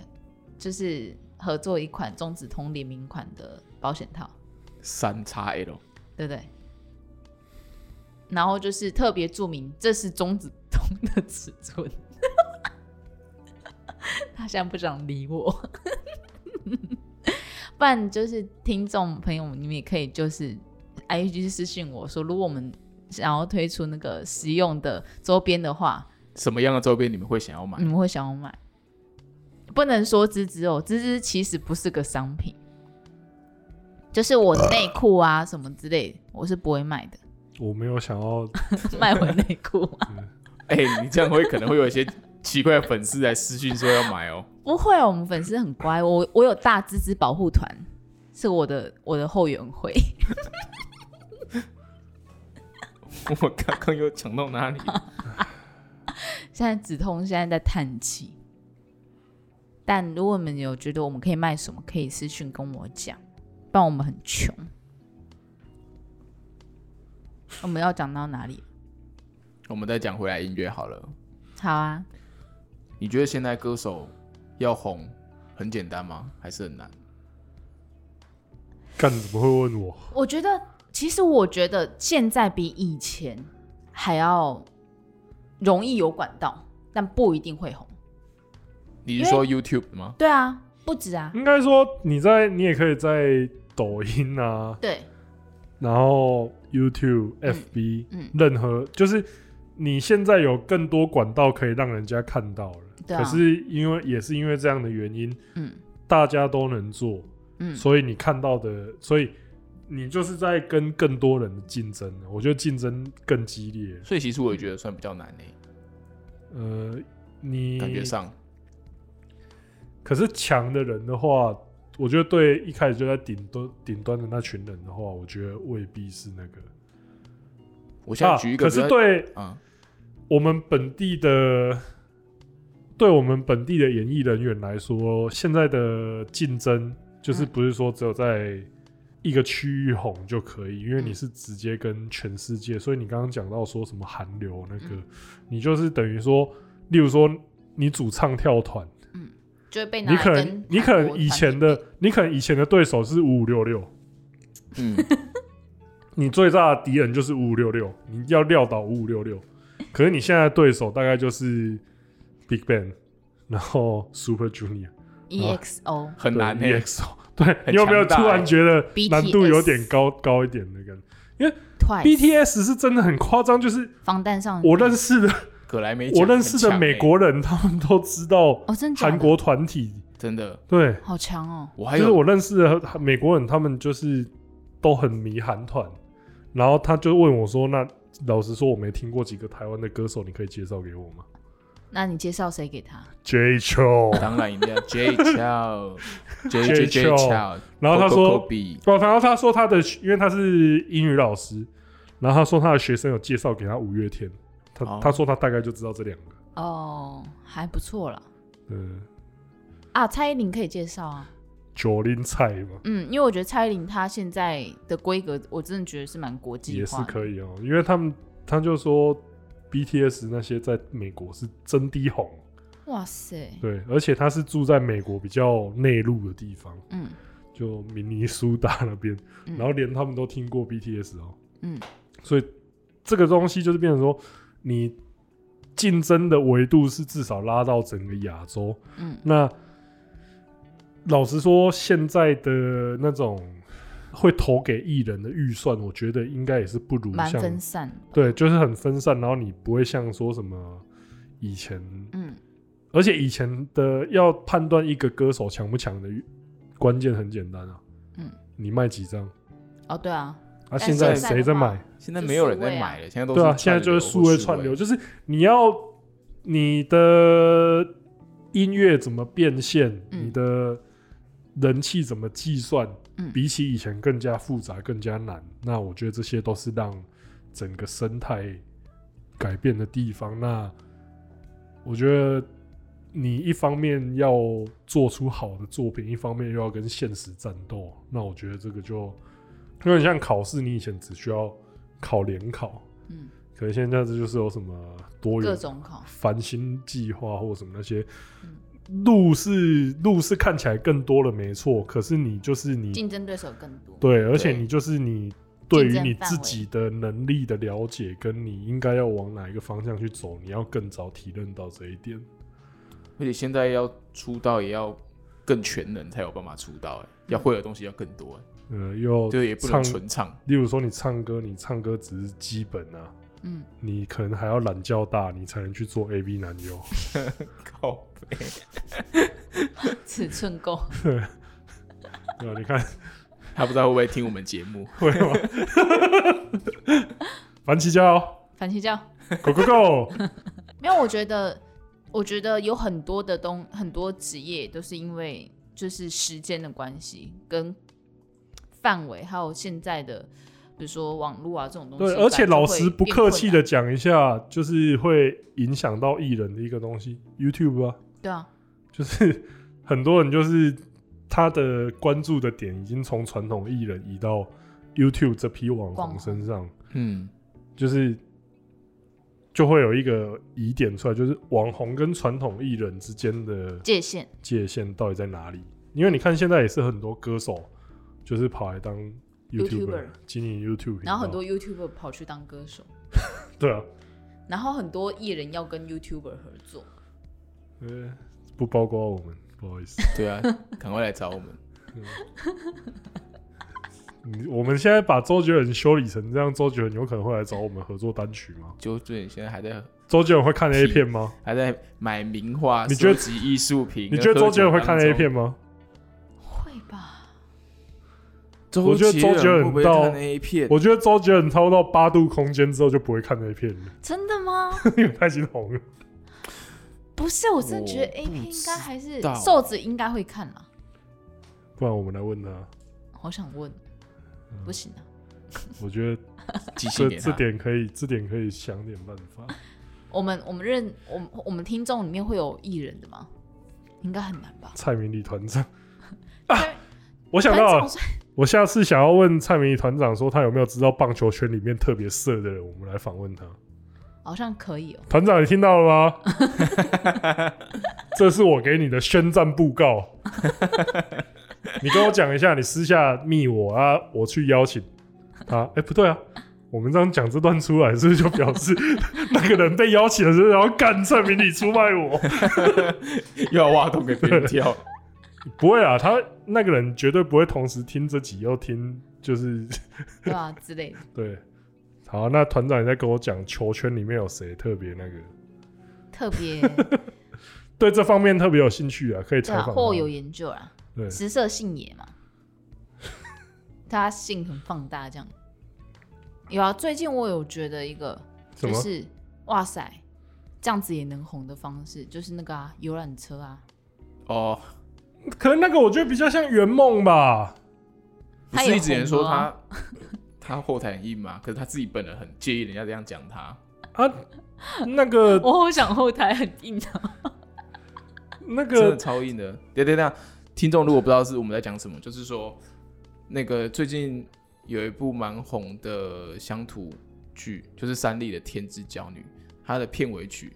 就是合作一款中子通联名款的保险套，三叉 L，对不对？然后就是特别注明这是中子通的尺寸，他现在不想理我，不然就是听众朋友，你们也可以就是 IG 私信我说，如果我们想要推出那个实用的周边的话。什么样的周边你们会想要买？你们会想要买？不能说芝芝哦，芝芝其实不是个商品，就是我内裤啊什么之类的，我是不会卖的。我没有想要 卖回内裤。哎、欸，你这样会可能会有一些 奇怪的粉丝来私信说要买哦。不会，我们粉丝很乖，我我有大芝芝保护团，是我的我的后援会。我刚刚又讲到哪里？现在子通现在在叹气，但如果你们有觉得我们可以卖什么，可以私信跟我讲，不然我们很穷。我们要讲到哪里？我们再讲回来音乐好了。好啊。你觉得现在歌手要红很简单吗？还是很难？干怎么会问我？我觉得，其实我觉得现在比以前还要。容易有管道，但不一定会红。你是说 YouTube 吗？对啊，不止啊。应该说你在，你也可以在抖音啊，对，然后 YouTube、嗯、FB，嗯，任何就是你现在有更多管道可以让人家看到了。对啊。可是因为也是因为这样的原因，嗯，大家都能做，嗯，所以你看到的，所以。你就是在跟更多人的竞争，我觉得竞争更激烈，所以其实我也觉得算比较难呢。呃，你感觉上，可是强的人的话，我觉得对一开始就在顶端顶端的那群人的话，我觉得未必是那个。我现在举一个、啊，可是对我们本地的，嗯、对我们本地的演艺人员来说，现在的竞争就是不是说只有在。一个区域红就可以，因为你是直接跟全世界，嗯、所以你刚刚讲到说什么韩流那个，嗯、你就是等于说，例如说你主唱跳团，嗯，就会被你可能你可能以前的你可能以前的对手是五五六六，嗯，你最大的敌人就是五五六六，你要撂倒五五六六，可是你现在的对手大概就是 Big Bang，然后 Super Junior，EXO 很难 EXO。对，你有没有突然觉得难度有点高高一点的感觉？因为 BTS 是真的很夸张，就是防弹少年。我认识的葛莱美，我认识的美国人，他们都知道哦，真的韩国团体真的对，好强哦。我还有就是我认识的美国人，他们就是都很迷韩团，然后他就问我说：“那老实说，我没听过几个台湾的歌手，你可以介绍给我吗？”那你介绍谁给他？Jay Chou，当然一定要 Jay Chou，Jay Chou。然后他说，然后他说他的，因为他是英语老师，然后他说他的学生有介绍给他五月天，他、oh. 他说他大概就知道这两个。哦，oh, 还不错了。嗯。啊，蔡依林可以介绍啊。九零蔡嘛。嗯，因为我觉得蔡依林她现在的规格，我真的觉得是蛮国际化。也是可以哦，因为他们他就说。BTS 那些在美国是真的红，哇塞！对，而且他是住在美国比较内陆的地方，嗯，就明尼苏达那边，嗯、然后连他们都听过 BTS 哦，嗯，所以这个东西就是变成说，你竞争的维度是至少拉到整个亚洲，嗯，那老实说，现在的那种。会投给艺人的预算，我觉得应该也是不如像分散，对，就是很分散。然后你不会像说什么以前，嗯，而且以前的要判断一个歌手强不强的关键很简单啊，嗯，你卖几张？哦，对啊，啊，现在谁在买？现在没有人在买了，现在都对啊，现在就是数位串流，就是你要你的音乐怎么变现，你的人气怎么计算？比起以前更加复杂、更加难。那我觉得这些都是让整个生态改变的地方。那我觉得你一方面要做出好的作品，一方面又要跟现实战斗。那我觉得这个就有点像考试，你以前只需要考联考，嗯，可是现在这就是有什么多元、各种考、繁星计划或什么那些。嗯路是路是看起来更多了，没错。可是你就是你竞争对手更多，对，而且你就是你对于你自己的能力的了解，跟你应该要往哪一个方向去走，你要更早体认到这一点。而且现在要出道也要更全能才有办法出道，哎，要会的东西要更多，呃，又对，也不能纯唱。例如说你唱歌，你唱歌只是基本啊。嗯，你可能还要懒觉大，你才能去做 AV 男优。靠北，尺寸够。对，你看他不知道会不会听我们节目？会吗？番茄酱，番茄酱，Go Go Go！没有，我觉得，我觉得有很多的东，很多职业都是因为就是时间的关系跟范围，还有现在的。比如说网络啊这种东西，对，而且老实不客气的讲一下，就是会影响到艺人的一个东西，YouTube 啊，对啊，就是很多人就是他的关注的点已经从传统艺人移到 YouTube 这批网红身上，嗯，就是就会有一个疑点出来，就是网红跟传统艺人之间的界限界限到底在哪里？因为你看现在也是很多歌手就是跑来当。YouTuber 经营 YouTube，然后很多 YouTuber 跑去当歌手，对啊，然后很多艺人要跟 YouTuber 合作，呃，不包括我们，不好意思，对啊，赶快来找我们。我们现在把周杰伦修理成这样，周杰伦有可能会来找我们合作单曲吗？周杰伦现在还在，周杰伦会看 A 片吗？还在买名画，你觉得艺术品？你觉得周杰伦会看 A 片吗？我觉得周杰伦到，我觉得周杰伦超到八度空间之后就不会看那片了。真的吗？因为太心红了。不是，我真的觉得 A 片应该还是瘦子应该会看啦。不然我们来问他。好想问，不行啊。我觉得这这点可以，这点可以想点办法。我们我们认我们我们听众里面会有艺人的吗？应该很难吧。蔡明里团长 啊，我想到了。我下次想要问蔡明团长说，他有没有知道棒球圈里面特别色的人，我们来访问他。好像可以哦。团长，你听到了吗？这是我给你的宣战布告。你跟我讲一下，你私下密我啊，我去邀请他。哎、欸，不对啊，我们这样讲这段出来，是不是就表示 那个人被邀请的时候，然后干蔡明你出卖我，又要挖洞给别人跳？不会啊，他那个人绝对不会同时听这集又听，就是 对啊之类的。对，好，那团长也在跟我讲球圈里面有谁特别那个，特别对这方面特别有兴趣啊，可以采访或有研究啊。对，食色性也嘛，他性很放大这样。有啊，最近我有觉得一个就是哇塞，这样子也能红的方式，就是那个啊游览车啊。哦。可能那个我觉得比较像圆梦吧，不是一直人说他他后台很硬嘛？可是他自己本人很介意人家这样讲他啊。那个 我好想后台很硬啊，那个真的超硬的。对对对，听众如果不知道是我们在讲什么，就是说那个最近有一部蛮红的乡土剧，就是三立的《天之骄女》，它的片尾曲。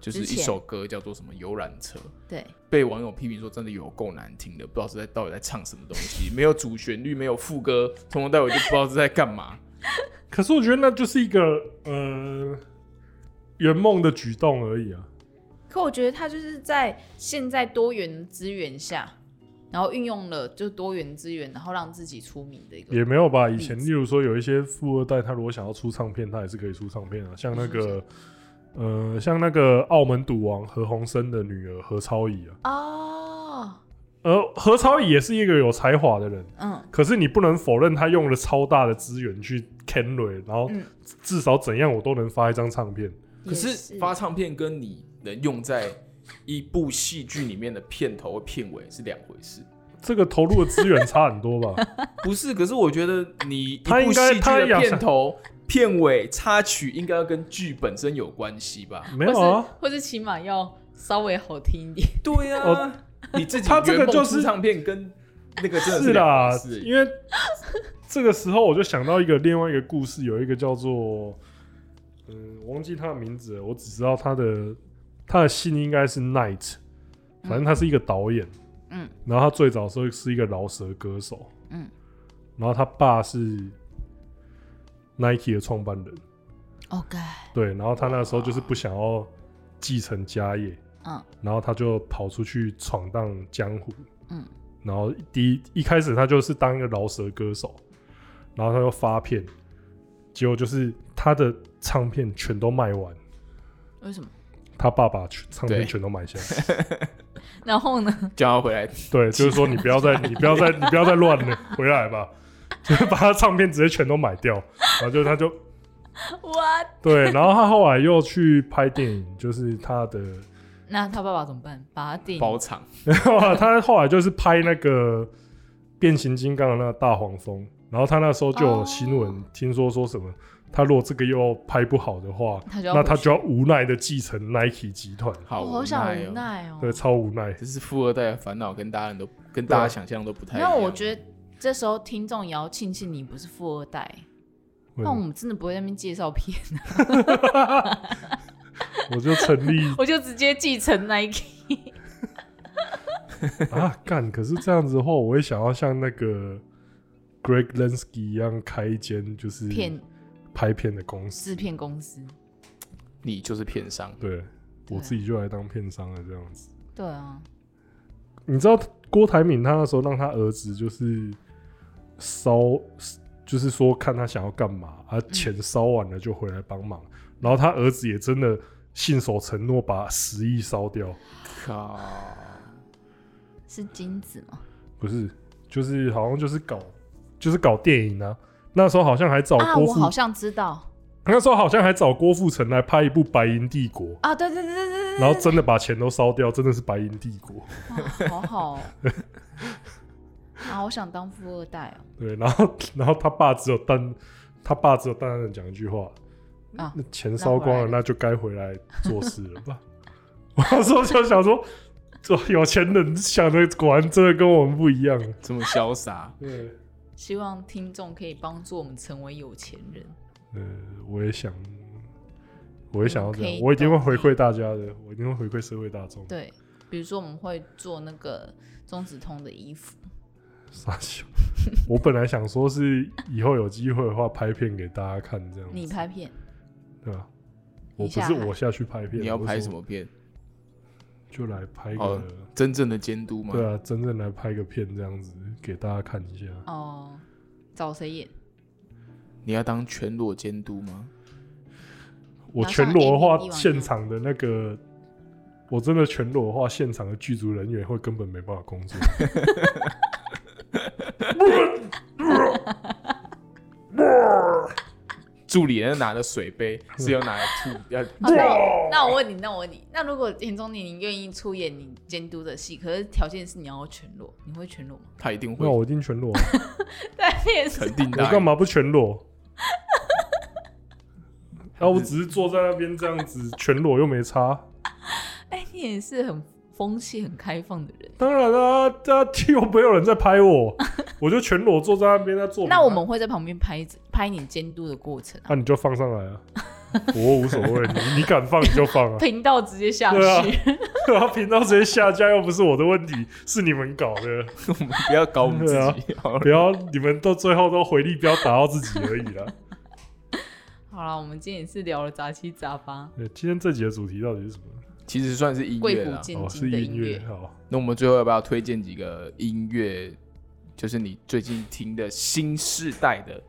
就是一首歌叫做什么游览车，对，被网友批评说真的有够难听的，不知道是在到底在唱什么东西，没有主旋律，没有副歌，从头到尾就不知道是在干嘛。可是我觉得那就是一个呃圆梦的举动而已啊。可我觉得他就是在现在多元资源下，然后运用了就多元资源，然后让自己出名的一个。也没有吧？以前例如说有一些富二代，他如果想要出唱片，他也是可以出唱片啊，像那个。呃，像那个澳门赌王何鸿燊的女儿何超仪啊，哦，呃，何超仪也是一个有才华的人，嗯，可是你不能否认他用了超大的资源去 carry，，然后至少怎样我都能发一张唱片。可是发唱片跟你能用在一部戏剧里面的片头和片尾是两回事。这个投入的资源差很多吧？不是，可是我觉得你他应该他的片头、片尾、插曲应该要跟剧本身有关系吧？没有啊，或者起码要稍微好听一点。对呀、啊，你自己他这个就是唱片跟那个真的是，是啦，因为这个时候我就想到一个另外一个故事，有一个叫做嗯，忘记他的名字了，我只知道他的他的姓应该是 Night，反正他是一个导演。嗯。嗯，然后他最早的时候是一个饶舌歌手，嗯，然后他爸是 Nike 的创办人，OK，对，然后他那时候就是不想要继承家业，嗯，然后他就跑出去闯荡江湖，嗯，然后第一一开始他就是当一个饶舌歌手，然后他就发片，结果就是他的唱片全都卖完，为什么？他爸爸唱片全都买下来。然后呢？叫他回来。对，就是说你不要再，你不要再，你不要再乱了，回来吧。就是把他唱片直接全都买掉，然后就他就，What？对，然后他后来又去拍电影，就是他的。那他爸爸怎么办？把他电影包场。然后他后来就是拍那个变形金刚的那个大黄蜂，然后他那时候就有新闻，oh. 听说说什么。他如果这个又拍不好的话，他那他就要无奈的继承 Nike 集团。好、哦，好想无奈哦。对，超无奈。这是富二代的烦恼，跟大家人都跟大家想象都不太一样。那我觉得这时候听众也要庆幸你不是富二代，那我们真的不会在那边介绍片。我就成立，我就直接继承 Nike。啊，干！可是这样子的话，我会想要像那个 Greg Lansky 一样开一间，就是片。拍片的公司，制片公司，你就是片商。对，我自己就来当片商了，这样子。对啊，你知道郭台铭他那时候让他儿子就是烧，就是说看他想要干嘛，啊钱烧完了就回来帮忙，嗯，然后他儿子也真的信守承诺，把十亿烧掉。靠，是金子吗？不是，就是好像就是搞，就是搞电影啊。那时候好像还找郭富，啊，我好像知道。那时候好像还找郭富城来拍一部《白银帝国》啊，对对对对对。然后真的把钱都烧掉，真的是《白银帝国》。好好，喔。啊，我想当富二代哦，喔。对，然后然后他爸只有淡，他爸只有淡淡的讲一句话啊，那钱烧光了，那就该回来做事了吧。我那时候就想说，这 有钱人想的果然真的跟我们不一样，这么潇洒。对。希望听众可以帮助我们成为有钱人。呃，我也想，我也想要这样，我一定会回馈大家的，我一定会回馈社会大众。对，比如说我们会做那个中子通的衣服。傻笑，我本来想说是以后有机会的话拍片给大家看这样。你拍片？对吧？我不是我下去拍片，你要拍什么片？就来拍个真正的监督嘛？对啊，真正来拍个片这样子。给大家看一下哦，找谁演？你要当全裸监督吗？我全裸的话，现场的那个，我真的全裸的话，现场的剧组人员会根本没办法工作。助理人拿着水杯，是要拿来吐要。那我问你，那我问你，那如果田中你你愿意出演你监督的戏，可是条件是你要全裸，你会全裸吗？他一定会。那我一定全裸。对，肯定的。我干嘛不全裸？那我只是坐在那边这样子，全裸又没差。哎、欸，你也是很风气很开放的人。当然啦，大家又没有人在拍我，我就全裸坐在那边在做。那我们会在旁边拍拍你监督的过程、啊。那、啊、你就放上来啊，我无所谓，你你敢放你就放啊。频道直接下去。对啊，频道直接下架又不是我的问题，是你们搞的。我们不要搞我们自己，啊、不要你们到最后都回力镖打到自己而已了。好了，我们今天也是聊了杂七杂八。对，今天这集的主题到底是什么？其实算是音乐啦，哦，是音乐。好，那我们最后要不要推荐几个音乐？就是你最近听的新世代的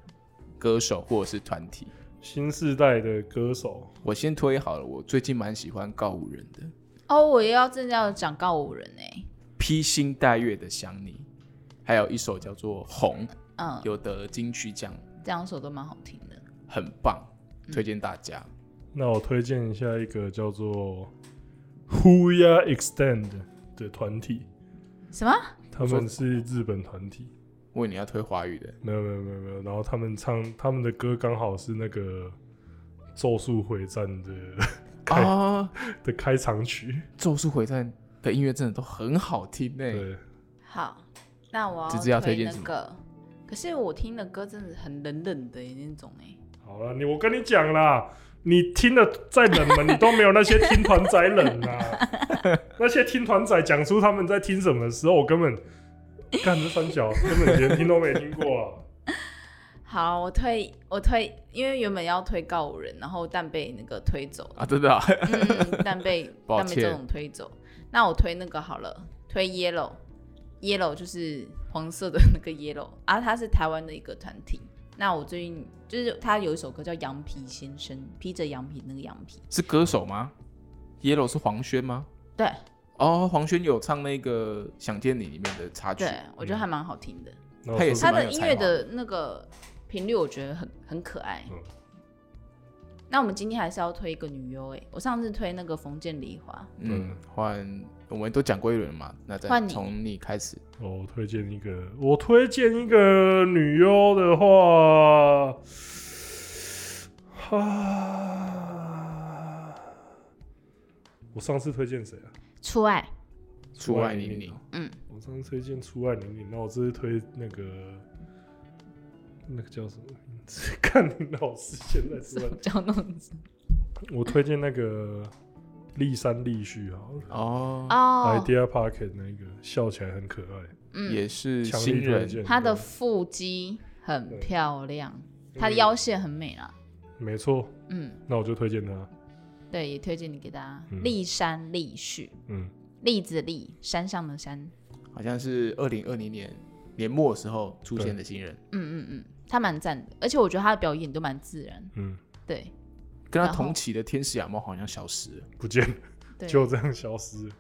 歌手或者是团体。新世代的歌手，我先推好了。我最近蛮喜欢告五人的。哦，我也要正要讲告五人哎、欸。披星戴月的想你，还有一首叫做《红》，嗯，有得金曲奖，这两首都蛮好听的，很棒，推荐大家。嗯、那我推荐一下一个叫做。Whoya Extend 的团体，什么？他们是日本团体。问你要推华语的？没有没有没有没有。然后他们唱他们的歌刚好是那个《咒术回战》的 开、啊、的开场曲，《咒术回战》的音乐真的都很好听诶。对，好，那我要推荐那个。可是我听的歌真的很冷冷的那种哎。好了，你我跟你讲啦，你听的再冷门，你都没有那些听团仔冷啊。那些听团仔讲出他们在听什么的时候，我根本 干这三角根本连听都没听过啊。好，我推我推，因为原本要推告五人，然后但被那个推走啊，真的啊，嗯，但被 但被这种推走。那我推那个好了，推 Yellow。Yellow 就是黄色的那个 Yellow 啊，他是台湾的一个团体。那我最近就是他有一首歌叫《羊皮先生》，披着羊皮那个羊皮是歌手吗？Yellow 是黄轩吗？对，哦，黄轩有唱那个《想见你》里面的插曲，对我觉得还蛮好听的。嗯、他也是他的音乐的那个频率，我觉得很很可爱。嗯那我们今天还是要推一个女优哎，我上次推那个冯建丽华，嗯，换我们都讲过一轮嘛，那再从你开始。我推荐一个，我推荐一个女优的话，啊，我上次推荐谁啊？初爱，初爱零零，嗯，我上次推荐初爱零零，那我这次推那个，那个叫什么？看你老师现在是叫那样子，我推荐那个立山立旭好了。哦，Idea Pocket 那个笑起来很可爱，嗯，也是新人，他的腹肌很漂亮，他的腰线很美啊，没错，嗯，那我就推荐他，对，也推荐你给大家立山立旭，嗯，栗子栗山上的山，好像是二零二零年年末的时候出现的新人，嗯嗯嗯。他蛮赞的，而且我觉得他的表演都蛮自然。嗯，对。跟他同期的天使亚梦好像消失了，不见了，就这样消失了。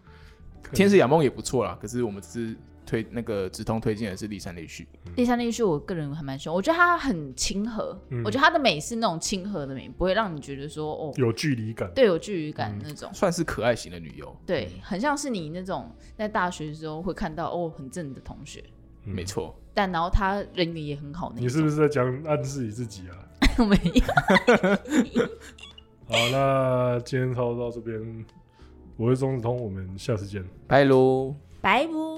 天使亚梦也不错啦，可是我们只是推那个直通推荐的是立山立旭。立山立旭，我个人还蛮喜欢，我觉得他很亲和，嗯、我觉得他的美是那种亲和的美，不会让你觉得说哦有距离感，对，有距离感那种、嗯，算是可爱型的女优。对，很像是你那种在大学的时候会看到哦很正的同学。嗯、没错。但然后他人缘也很好，你是不是在讲暗示你自己啊？没有。好，那今天差不多到这边，我是钟子通，我们下次见，拜喽，拜不。